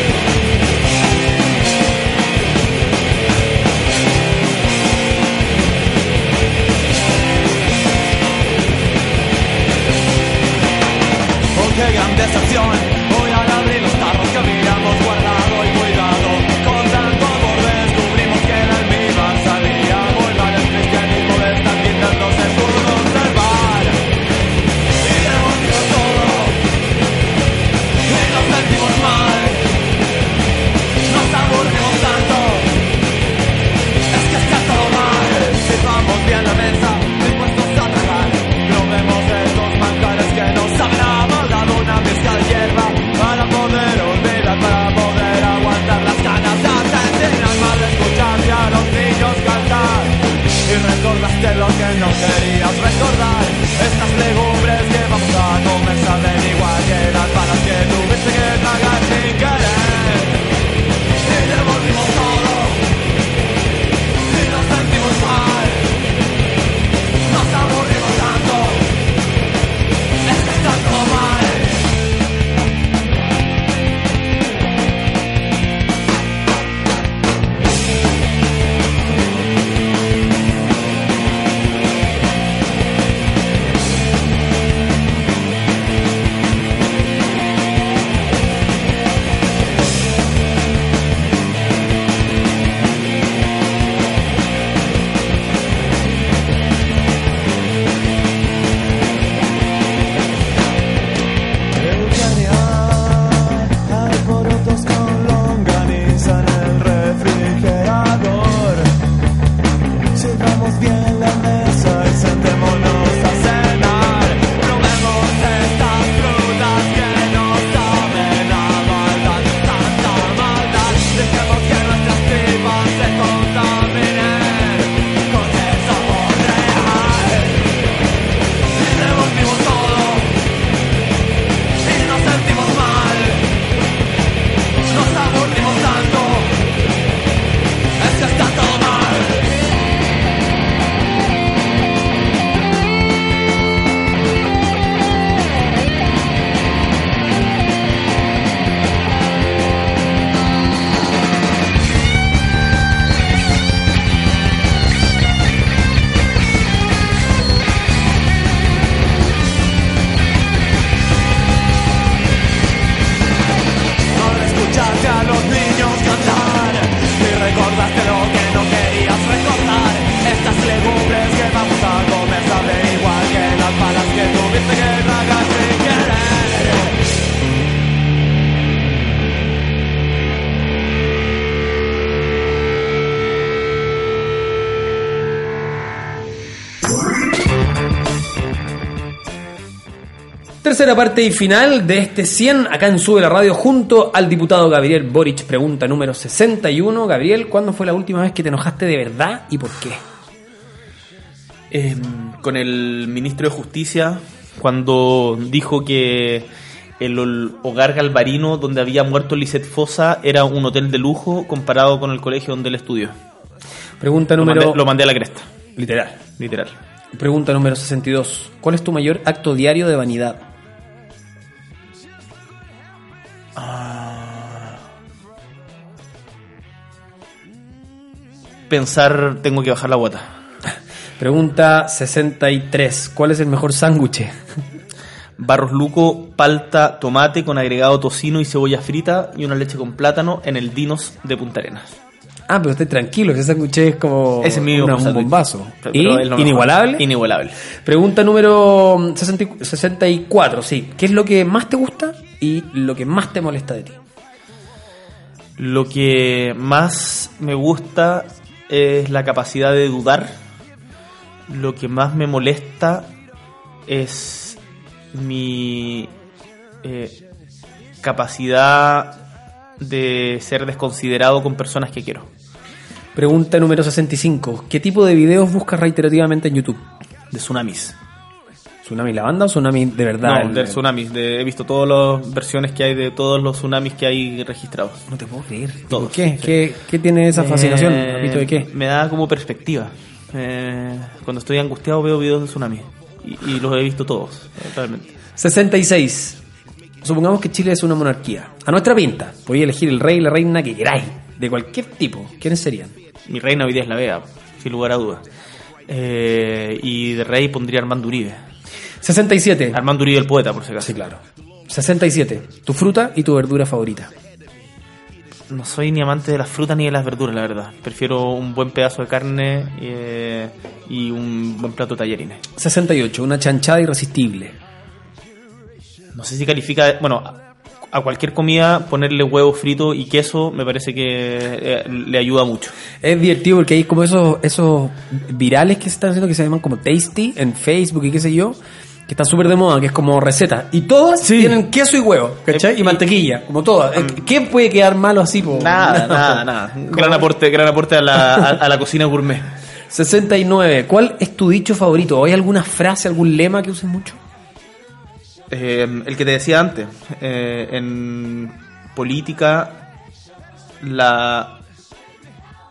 Tercera parte y final de este 100 acá en Sube la Radio junto al diputado Gabriel Boric. Pregunta número 61. Gabriel, ¿cuándo fue la última vez que te enojaste de verdad y por qué? Eh, con el ministro de Justicia cuando dijo que el hogar galvarino donde había muerto Lisette Fosa era un hotel de lujo comparado con el colegio donde él estudió. Pregunta Lo número... mandé, lo mandé a la cresta, Literal. literal. Pregunta número 62. ¿Cuál es tu mayor acto diario de vanidad? Pensar, tengo que bajar la guata. Pregunta 63. ¿Cuál es el mejor sándwich? Barros Luco, palta, tomate con agregado tocino y cebolla frita y una leche con plátano en el Dinos de Punta Arenas. Ah, pero esté tranquilo, ese sándwich es como Ese es una- un bombazo. ¿Y? ¿Inigualable? Inigualable. Pregunta número 60 64, sí. ¿Qué es lo que más te gusta y lo que más te molesta de ti? Lo que más me gusta es la capacidad de dudar. Lo que más me molesta es mi eh, capacidad de ser desconsiderado con personas que quiero. Pregunta número 65. ¿Qué tipo de videos buscas reiterativamente en YouTube? De tsunamis. ¿Tsunami la banda o tsunami de verdad? no, El- de tsunamis. de- he visto todas las versiones que hay de todos los tsunamis que hay registrados. No te puedo creer. Todos, ¿Por qué? sí. ¿Qué, qué tiene esa fascinación? Eh, ¿Has visto de qué? Me da como perspectiva. Eh, cuando estoy angustiado veo videos de tsunami. Y, y los he visto todos, realmente. 66. Supongamos que Chile es una monarquía. A nuestra pinta. Podéis elegir el rey y la reina que queráis. De cualquier tipo. ¿Quiénes serían? Mi reina hoy día es la Vega, sin lugar a dudas. Eh, y de rey pondría Armando Uribe. 67. Armando Uribe el poeta, por si acaso. Sí, claro. 67. Tu fruta y tu verdura favorita. No soy ni amante de las frutas ni de las verduras, la verdad. Prefiero un buen pedazo de carne eh, y un buen plato de tallarines. 68. Una chanchada irresistible. No sé si califica, bueno, a- a cualquier comida ponerle huevo frito y queso me parece que eh, le ayuda mucho. Es divertido porque hay como esos, esos virales que se están haciendo que se llaman como tasty en Facebook y qué sé yo, que están súper de moda, que es como receta. Y todas tienen queso y huevo, ¿cachai? Eh, y mantequilla, como todas. Eh, ¿Qué puede quedar malo así? po? Nada, nada, nada. Gran aporte, gran aporte a la, a, a la cocina gourmet. 69. ¿Cuál es tu dicho favorito? ¿O ¿Hay alguna frase, algún lema que uses mucho? Eh, el que te decía antes, eh, en política la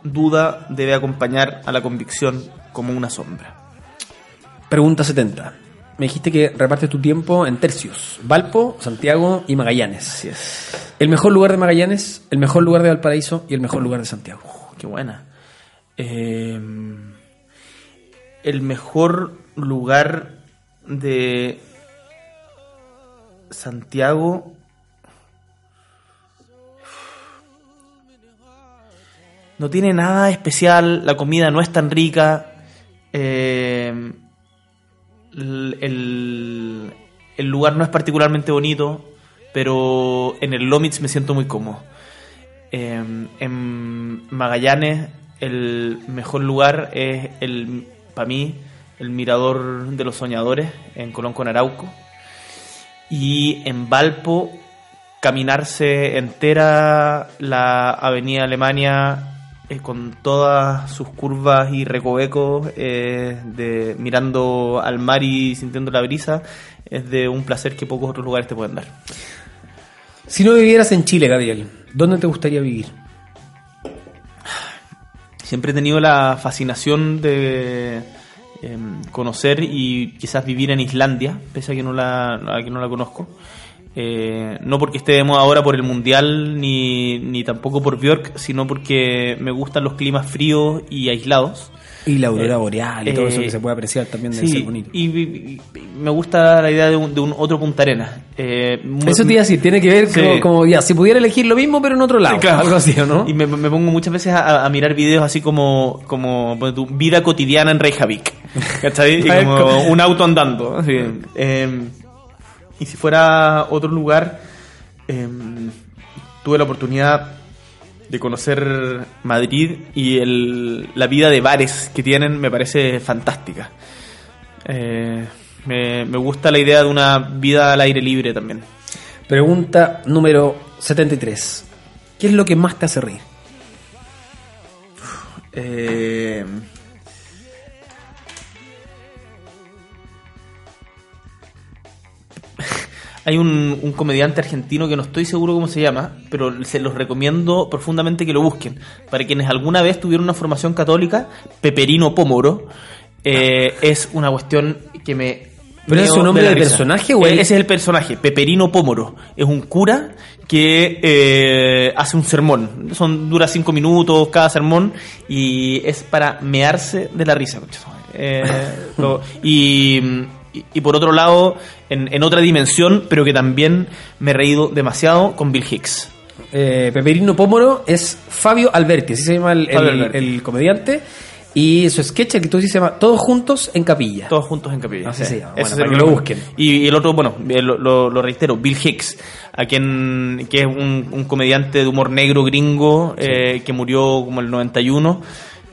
duda debe acompañar a la convicción como una sombra. Pregunta 70. Me dijiste que repartes tu tiempo en tercios. Valpo, Santiago y Magallanes. Así es. El mejor lugar de Magallanes, el mejor lugar de Valparaíso y el mejor lugar de Santiago. Qué buena. Eh, el mejor lugar de Santiago. No tiene nada especial, la comida no es tan rica. eh, el, el- lugar no es particularmente bonito, pero en el Lomitz me siento muy cómodo. Eh, en Magallanes el mejor lugar es el para mí el mirador de los soñadores en Colón con Arauco y en Valpo caminarse entera la avenida Alemania eh, con todas sus curvas y recovecos eh, de mirando al mar y sintiendo la brisa es de un placer que pocos otros lugares te pueden dar. Si no vivieras en Chile, Gabriel, ¿dónde te gustaría vivir? Siempre he tenido la fascinación de em, conocer y quizás vivir en Islandia, pese a que no la, a que no la conozco. Eh, no porque estemos ahora por el mundial ni, ni tampoco por Björk, sino porque me gustan los climas fríos y aislados. Y la aurora Eh, boreal y todo eso eh, que se puede apreciar también debe Sí, ser bonito. y, y- y me gusta la idea de un, de un otro Punta Arenas. Eh, Eso te iba a decir, tiene que ver Sí. como, como, ya, si pudiera elegir lo mismo pero en otro lado. Claro. Algo así, ¿o ¿no? Y me, me pongo muchas veces a, a mirar videos así como, como tú, vida cotidiana en Reykjavik. ¿Cachai? Y como un auto andando. así. Y si fuera otro lugar, eh, tuve la oportunidad de conocer Madrid y el, la vida de bares que tienen me parece fantástica. Eh, me, me gusta la idea de una vida al aire libre también. Pregunta número 73. ¿Qué es lo que más te hace reír? Eh, hay un, un comediante argentino que no estoy seguro cómo se llama, pero se los recomiendo profundamente que lo busquen. Para quienes alguna vez tuvieron una formación católica, Peperino Pomoro eh, es una cuestión que me... ¿Pero es su nombre de personaje o Eh? Ese es el personaje, Peperino Pómoro. Es un cura que eh, hace un sermón. Son, dura cinco minutos cada sermón y es para mearse de la risa. Eh, lo- y, y- y por otro lado, en, en otra dimensión, pero que también me he reído demasiado con Bill Hicks. Eh, Peperino Pómoro es Fabio Alberti, así se llama el, comediante. Y su sketch, el que tú dices, se llama Todos Juntos en Capilla. Todos juntos en capilla. Así se llama. Bueno, para que lo busquen. Y, y el otro, bueno, eh, lo, lo- lo reitero, Bill Hicks, a quien, que es un, un comediante de humor negro gringo eh, que murió como el 91,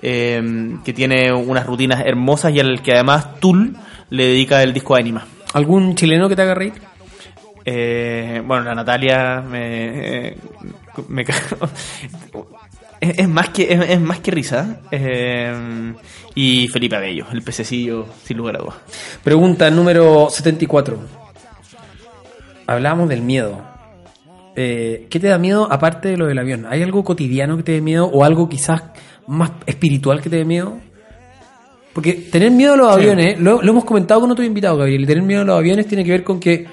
eh, que tiene unas rutinas hermosas y al que además Tool le dedica el disco Anima. ¿Algún chileno que te haga reír? Eh, bueno, la Natalia me, eh, me es, es más que es, es más que risa eh, y Felipe Abello, el pececillo sin lugar a dudas. Pregunta número 74. Hablábamos del miedo. Eh, ¿Qué te da miedo aparte de lo del avión? ¿Hay algo cotidiano que te dé miedo o algo quizás más espiritual que te dé miedo? Porque tener miedo a los Sí. aviones, lo, lo hemos comentado con otro invitado, Gabriel, y tener miedo a los aviones tiene que ver con que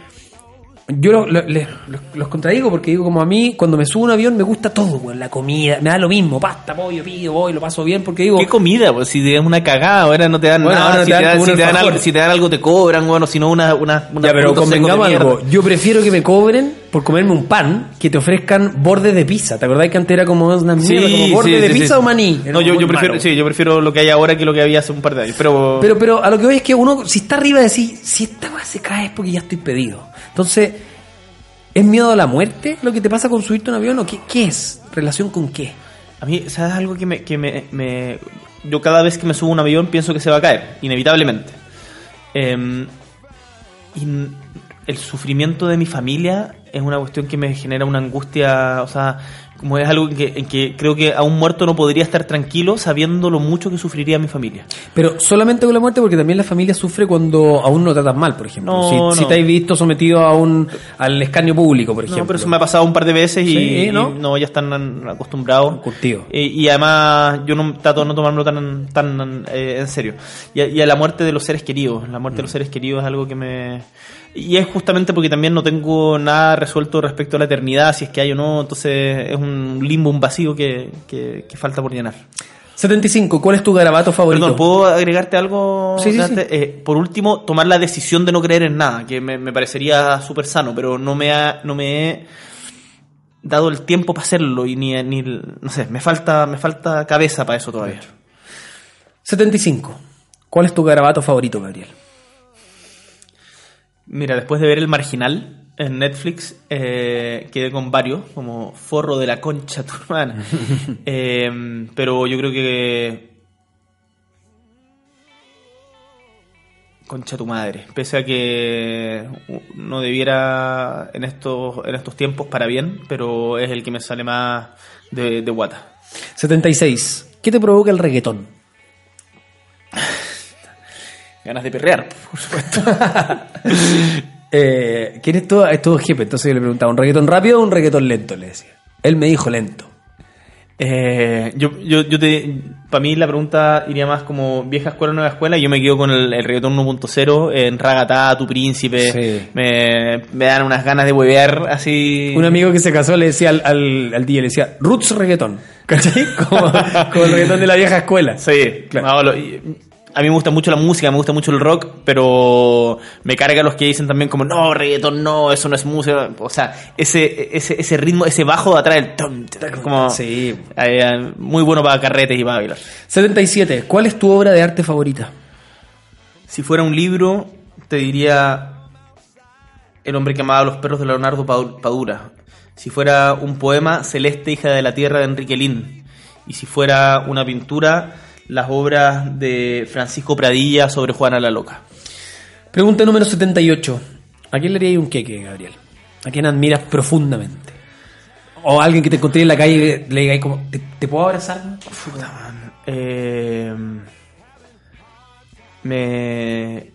yo lo- lo- les- los, contradigo porque digo, como a mí, cuando me subo a un avión me gusta todo, weón, la comida, me da lo mismo, pasta, pollo, pillo, voy, lo paso bien, porque digo, ¿Qué comida? Pues si te dan una cagada, ahora no te dan Bueno, nada. si, te dan si te dan algo, si te dan algo te cobran, bueno, si no una, una, una Ya, pero convengamos algo. Yo prefiero que me cobren por comerme un pan que te ofrezcan bordes de pizza. ¿Te acordás que antes era como una mierda, como borde sí, de sí, pizza o maní? Era No, yo, yo prefiero, malo. sí, yo prefiero lo que hay ahora que lo que había hace un par de años. Pero, Pero, pero a lo que voy es que uno, si está arriba de sí, si esta weá se cae es porque ya estoy pedido. Entonces, ¿es miedo a la muerte lo que te pasa con subirte a un avión o qué, qué es? ¿Relación con qué? a mí, ¿sabes algo que me, que me, me- Yo cada vez que me subo a un avión pienso que se va a caer, inevitablemente. Em, y el sufrimiento de mi familia es una cuestión que me genera una angustia, o sea, como es algo en que, en que creo que a un muerto no podría estar tranquilo sabiendo lo mucho que sufriría mi familia. Pero solamente con la muerte porque también la familia sufre cuando aún no tratan mal, por ejemplo. No, si, no. si te has visto sometido a un, al escaño público, por ejemplo. No, pero eso me ha pasado un par de veces y, Sí, y ¿no? ¿no? ya están acostumbrados. Curtido. Eh, y además yo no trato de no tomármelo tan, tan eh, en serio. Y a, y a la muerte de los seres queridos. La muerte de Mm. los seres queridos es algo que me... Y es justamente porque también no tengo nada resuelto respecto a la eternidad, si es que hay o no. Entonces es un limbo, un vacío que, que- que falta por llenar. 75. ¿Cuál es tu garabato favorito? Perdón, ¿puedo agregarte algo? Sí, sí, Dante? Eh, por último, tomar la decisión de no creer en nada, que me, me parecería súper sano, pero no me, ha, no me he dado el tiempo para hacerlo y ni, ni no sé, me falta, me falta cabeza para eso todavía. 75. ¿Cuál es tu garabato favorito, Gabriel? Mira, después de ver El Marginal en Netflix, eh, quedé con varios, como Forro de la Concha tu hermana. Eh, pero yo creo que... Concha tu madre. Pese a que no debiera en estos, en estos tiempos para bien, pero es el que me sale más de, de guata. 76. ¿Qué te provoca el reggaetón? Ganas de perrear, por supuesto. Eh, ¿Quién es todo? Es todo jefe. Entonces yo le preguntaba, ¿un reggaetón rápido o un reggaetón lento? Le decía. Él me dijo lento. Eh, yo, yo, yo te, para mí la pregunta iría más como vieja escuela, nueva escuela. Y yo me quedo con el, el reggaetón 1.0 en Ragatá, Tu Príncipe. Sí. Me, me dan unas ganas de huevear así. Un amigo que se casó le decía al, al, al DJ, le decía, Roots reggaetón. ¿Cachai? Como, como el reggaetón de la vieja escuela. Sí, Claro. no, lo- y- a mí me gusta mucho la música, me gusta mucho el rock, pero me carga los que dicen también como, no, reggaetón no, eso no es música. O sea, ese, ese, ese ritmo, ese bajo de atrás, el tom, como Sí. eh, muy bueno para carretes y para bailar. 77. ¿Cuál es tu obra de arte favorita? Si fuera un libro, te diría El hombre que amaba a los perros de Leonardo Padura. Si fuera un poema, Celeste, hija de la tierra de Enrique Lin. Y si fuera una pintura, las obras de Francisco Pradilla sobre Juana la Loca. Pregunta número 78. ¿A quién le harías un queque, Gabriel? ¿A quién admiras profundamente? O alguien que te encontré en la calle y le digáis como, ¿te, te puedo abrazar? Eh, me,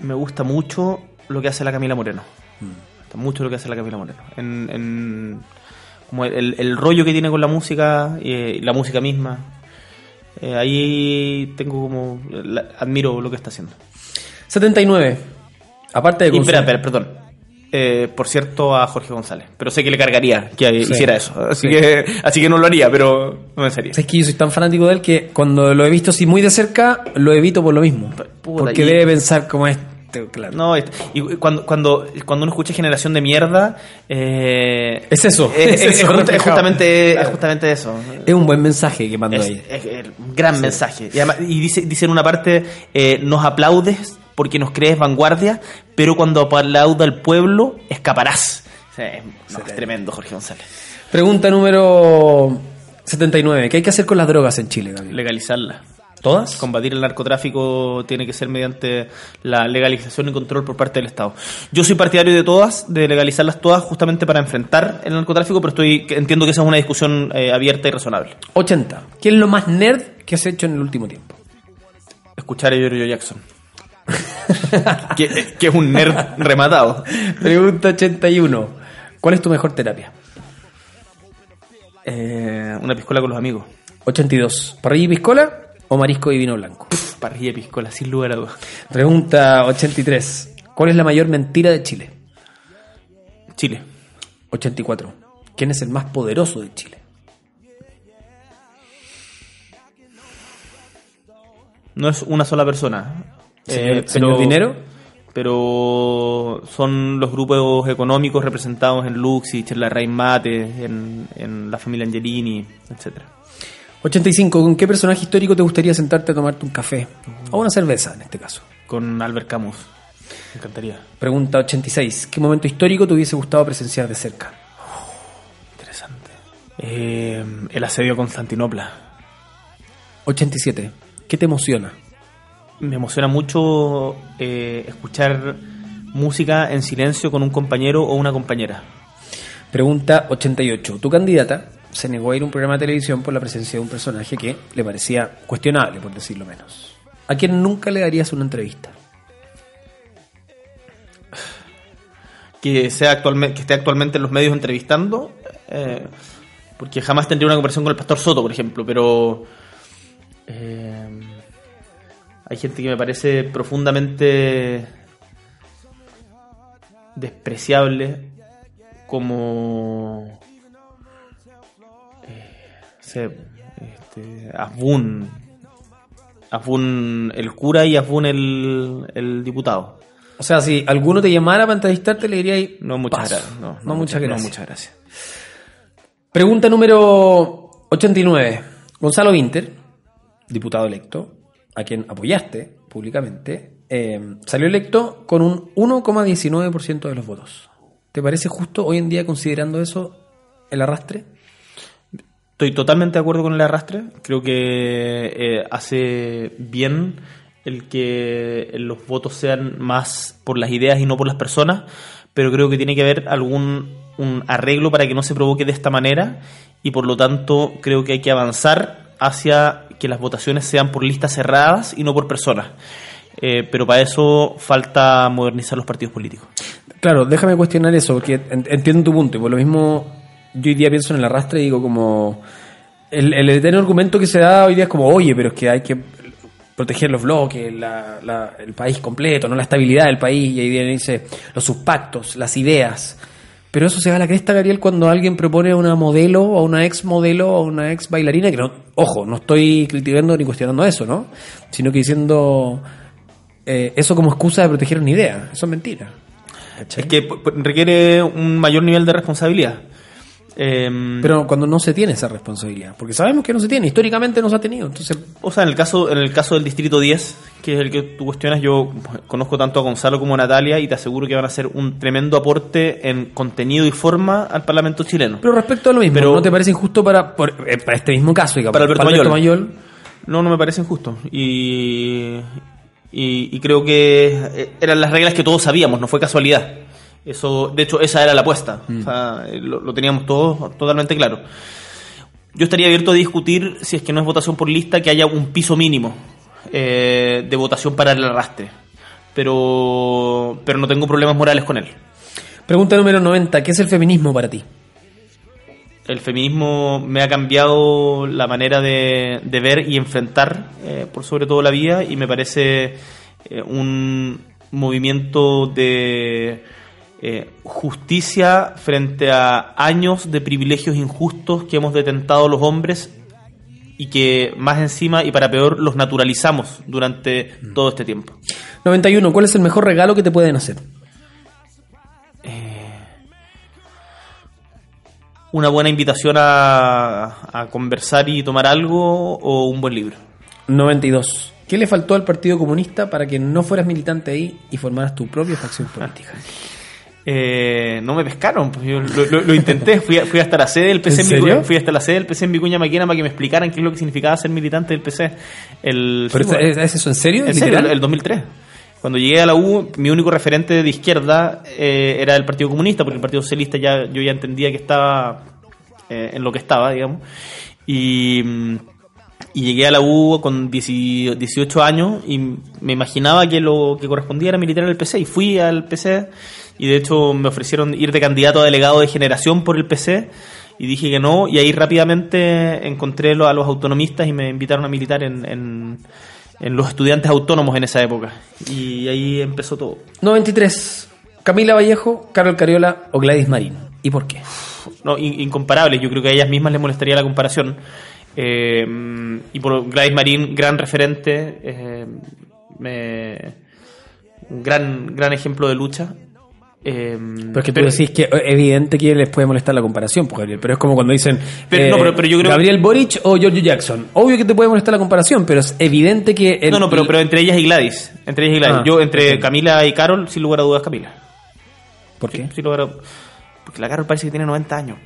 me gusta mucho lo que hace la Camila Moreno. Me gusta mucho lo que hace la Camila Moreno. En, en- como el, el rollo que tiene con la música y la música misma. Eh, ahí tengo como. la- admiro lo que está haciendo. 79. Aparte de Y, espera, espera, perdón. Eh, por cierto, a Jorge González. Pero sé que le cargaría que Sí. hiciera eso. Así, Sí. que, así que no lo haría, pero no en serio. Es que yo soy tan fanático de él que cuando lo he visto así muy de cerca, lo evito por lo mismo. Puta, Porque y- debe pensar como es. Claro. No, y cuando, cuando, cuando uno escucha generación de mierda, eh, Es eso, Es, es eso, justamente, Claro. es justamente eso. Es un buen mensaje que mando Es, ahí. es- un gran mensaje. Y, además- y dice, dice en una parte, eh, nos aplaudes porque nos crees vanguardia, pero cuando aplauda al pueblo, escaparás. Es, no, es tremendo, Jorge González. Pregunta número 79. ¿Qué hay que hacer con las drogas en Chile, Gabriel? Legalizarla. ¿Todas? Combatir el narcotráfico tiene que ser mediante la legalización y control por parte del Estado. Yo soy partidario de todas, de legalizarlas todas justamente para enfrentar el narcotráfico, pero estoy entiendo que esa es una discusión eh, abierta y razonable. 80. ¿Qué es lo más nerd que has hecho en el último tiempo? Escuchar a Giorgio Jackson. que, que es un nerd rematado. Pregunta 81. ¿Cuál es tu mejor terapia? Eh, una piscola con los amigos. 82. ¿Parrilla y piscola o marisco y vino blanco? Pff, parrilla y piscola, sin lugar a dudas. Pregunta 83. ¿Cuál es la mayor mentira de Chile? Chile. 84. ¿Quién es el más poderoso de Chile? No es una sola persona. Señor, Eh, señor Dinero. pero son los grupos económicos representados en Luxich, en la Raíz Mate, en, en la familia Angelini, etcétera. 85. ¿Con qué personaje histórico te gustaría sentarte a tomarte un café? O una cerveza, en este caso. Con Albert Camus. Me encantaría. Pregunta 86. ¿Qué momento histórico te hubiese gustado presenciar de cerca? Interesante. Eh, el asedio a Constantinopla. 87. ¿Qué te emociona? Me emociona mucho eh, escuchar música en silencio con un compañero o una compañera. Pregunta 88. Tu candidata se negó a ir a un programa de televisión por la presencia de un personaje que le parecía cuestionable, por decirlo menos. ¿A quién nunca le darías una entrevista? que sea actualmente que esté actualmente en los medios entrevistando eh, porque jamás tendría una conversación con el pastor Soto por ejemplo pero eh, hay gente que me parece profundamente despreciable como sé, este, Asbun Asbun el cura y Asbun el, el diputado O sea, si alguno te llamara para entrevistarte, le diría ahí. no, muchas paso. gracias. No, No, muchas gracias. No, muchas gracias. Pregunta número 89. Gonzalo Winter, diputado electo, a quien apoyaste públicamente, eh, salió electo con un 1,19% de los votos. ¿Te parece justo hoy en día, considerando eso, el arrastre? Estoy totalmente de acuerdo con el arrastre. Creo que eh, hace bien el que los votos sean más por las ideas y no por las personas, pero creo que tiene que haber algún un arreglo para que no se provoque de esta manera y por lo tanto creo que hay que avanzar hacia que las votaciones sean por listas cerradas y no por personas. Eh, pero para eso falta modernizar los partidos políticos. Claro, déjame cuestionar eso, porque en- entiendo tu punto. Y por lo mismo, yo hoy día pienso en el arrastre y digo como... El, el eterno argumento que se da hoy día es como, oye, pero es que hay que proteger los bloques, la- la- el país completo, no la estabilidad del país. Y ahí viene dice los subpactos, las ideas. Pero eso se va a la cresta, Gabriel, cuando alguien propone a una modelo, o una ex modelo, o una ex bailarina, que no, ojo, no estoy criticando ni cuestionando eso, ¿no? Sino que diciendo eh, eso como excusa de proteger una idea. Eso es mentira. Es que p- p- requiere un mayor nivel de responsabilidad. Em, Pero cuando no se tiene esa responsabilidad, porque sabemos que no se tiene, históricamente no se ha tenido, entonces O sea, en el caso en el caso del distrito 10, que es el que tú cuestionas, yo conozco tanto a Gonzalo como a Natalia y te aseguro que van a hacer un tremendo aporte en contenido y forma al Parlamento chileno. pero respecto a lo mismo, Pero- ¿no te parece injusto para, por- eh, para este mismo caso, digamos, Para Alberto Mayol. Mayol? No, no me parecen justos. Y, y, y creo que eh, eran las reglas que todos sabíamos, no fue casualidad. Eso, de hecho, esa era la apuesta. O sea, eh, lo, lo teníamos todos totalmente claro. Yo estaría abierto a discutir, si es que no es votación por lista, que haya un piso mínimo eh, de votación para el arrastre. Pero, pero no tengo problemas morales con él. Pregunta número 90, ¿qué es el feminismo para ti? El feminismo me ha cambiado la manera de, de ver y enfrentar, eh, por sobre todo la vida, y me parece eh, un movimiento de eh, justicia frente a años de privilegios injustos que hemos detentado los hombres y que más encima y para peor los naturalizamos durante Mm. todo este tiempo. 91. ¿Cuál es el mejor regalo que te pueden hacer? Una buena invitación a, a conversar y tomar algo o un buen libro. 92. ¿Qué le faltó al Partido Comunista para que no fueras militante ahí y formaras tu propia facción política? Eh, no me pescaron, pues yo lo, lo- lo intenté, fui, a- fui hasta la sede del PC ¿En Vicuña, fui hasta la sede del PC en Vicuña Maquena para que me explicaran qué es lo que significaba ser militante del PC. El, ¿Pero sí, es, eso en serio? en serio, el, el 2003. Cuando llegué a la U, mi único referente de izquierda eh, era el Partido Comunista, porque el Partido Socialista ya yo ya entendía que estaba eh, en lo que estaba, digamos. Y, mm, y llegué a la U con 10 18 años y me imaginaba que lo que correspondía era militar en el PC. Y fui al PC y de hecho me ofrecieron ir de candidato a delegado de generación por el PC. Y dije que no, y ahí rápidamente encontré a los autonomistas y me invitaron a militar en, en, en los estudiantes autónomos en esa época. Y ahí empezó todo. 93. Camila Vallejo, Carol Cariola o Gladys Marín. ¿Y por qué? no, in- incomparables. Yo creo que a ellas mismas les molestaría la comparación. Eh, y por Gladys Marín, gran referente, eh, me- gran, gran ejemplo de lucha. Eh, Pero es que tú decís que es evidente que les puede molestar la comparación, pues, Gabriel. Pero es como cuando dicen Pero- eh, no, pero- pero yo creo- Gabriel Boric o George Jackson. Obvio que te puede molestar la comparación, pero es evidente que... el- no, no, pero, pero entre ellas y Gladys. Entre ellas y Gladys. Ah, Yo, entre. Camila y Carol, sin lugar a dudas, Camila. ¿Por qué? Sin lugar a- Porque la Carol parece que tiene 90 años.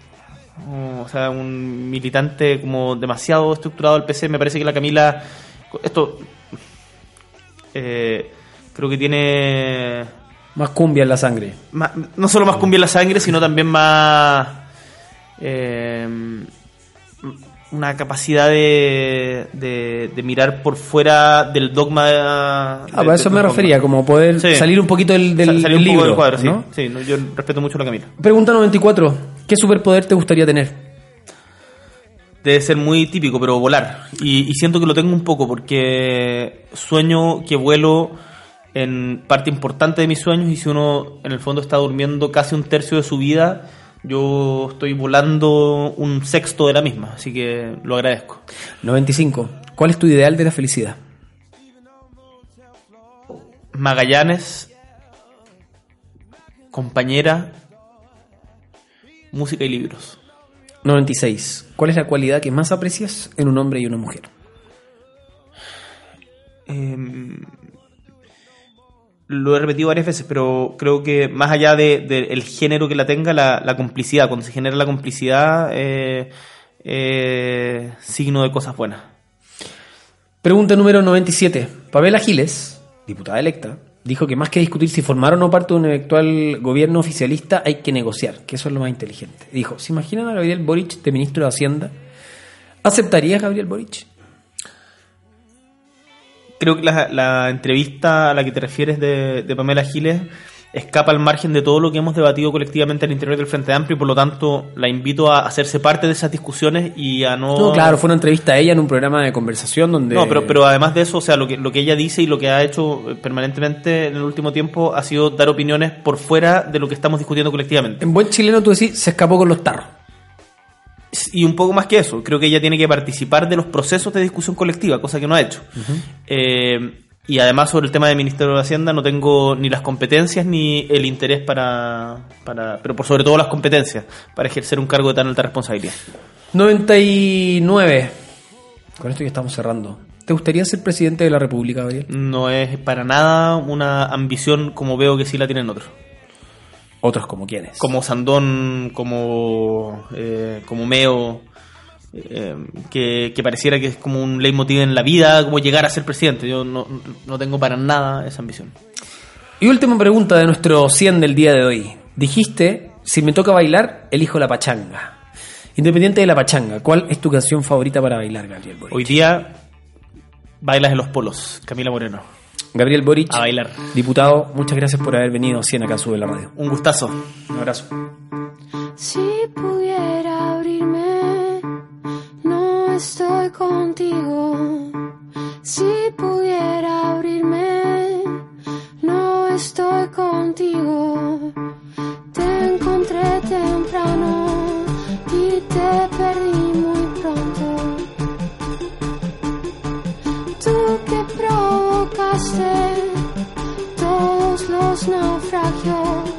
Oh, O sea, un militante como demasiado estructurado del PC. Me parece que la Camila. Esto. eh, creo que tiene. Más cumbia en la sangre. más- no solo más cumbia en la sangre, sino también más. eh, una capacidad de, de, de mirar por fuera del dogma. Ah, para eso me refería, como poder Sí. salir un poquito del, del, Salir del un poco libro. del cuadro, sí. ¿no? Sí, no, yo respeto mucho a la Camila. Pregunta 94. ¿Qué superpoder te gustaría tener? Debe ser muy típico, pero volar. Y, y siento que lo tengo un poco porque sueño que vuelo en parte importante de mis sueños y si uno en el fondo está durmiendo casi un tercio de su vida, yo estoy volando un sexto de la misma, así que lo agradezco. 95. ¿Cuál es tu ideal de la felicidad? Magallanes, compañera, música y libros. 96. ¿Cuál es la cualidad que más aprecias en un hombre y una mujer? Eh, lo he repetido varias veces, pero creo que más allá del de, género que la tenga, la, complicidad, cuando se genera la complicidad, eh, eh, signo de cosas buenas. Pregunta número 97. Pamela Giles, diputada electa, dijo que más que discutir si formar o no parte de un eventual gobierno oficialista, hay que negociar, que eso es lo más inteligente. Dijo, ¿se imaginan a Gabriel Boric de ministro de Hacienda? ¿Aceptarías Gabriel Boric? Creo que la, la entrevista a la que te refieres de, de Pamela Giles escapa al margen de todo lo que hemos debatido colectivamente al interior del Frente Amplio y por lo tanto la invito a hacerse parte de esas discusiones y a no... No, claro, fue una entrevista a ella en un programa de conversación donde... No, pero, pero además de eso, o sea, lo que, lo que ella dice y lo que ha hecho eh, permanentemente en el último tiempo ha sido dar opiniones por fuera de lo que estamos discutiendo colectivamente. En buen chileno tú decís, se escapó con los tarros. Y un poco más que eso, creo que ella tiene que participar de los procesos de discusión colectiva, cosa que no ha hecho. Eh, y además sobre el tema del Ministerio de Hacienda no tengo ni las competencias ni el interés para, para pero por sobre todo las competencias para ejercer un cargo de tan alta responsabilidad. 99. Con esto ya estamos cerrando. ¿Te gustaría ser presidente de la República, Gabriel? No es para nada una ambición como veo que sí la tienen otros. Otros como quienes. como Sandón, como, eh, como Meo, eh, que, que pareciera que es como un leitmotiv en la vida, como llegar a ser presidente. Yo no, no tengo para nada esa ambición. Y última pregunta de nuestro 100 del día de hoy. Dijiste, si me toca bailar, elijo la pachanga. Independiente de la pachanga, ¿cuál es tu canción favorita para bailar, Gabriel Boric? Hoy día bailas en los polos, Camila Moreno. Gabriel Boric, A bailar. diputado, muchas gracias por haber venido a 100 acá a Sube la Radio. Un gustazo. Un abrazo. Si pudiera abrirme, no estoy contigo. Si pudiera abrirme, no estoy contigo. Te encontré temprano y te perdí muy pronto todos los naufragios.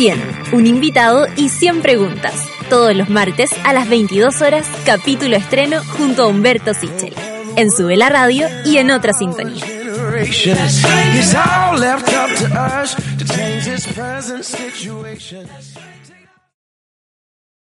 100, un invitado y 100 preguntas. Todos los martes a las 22 horas, capítulo estreno junto a Humberto Sichel. En Sube la Radio y en otra sintonía.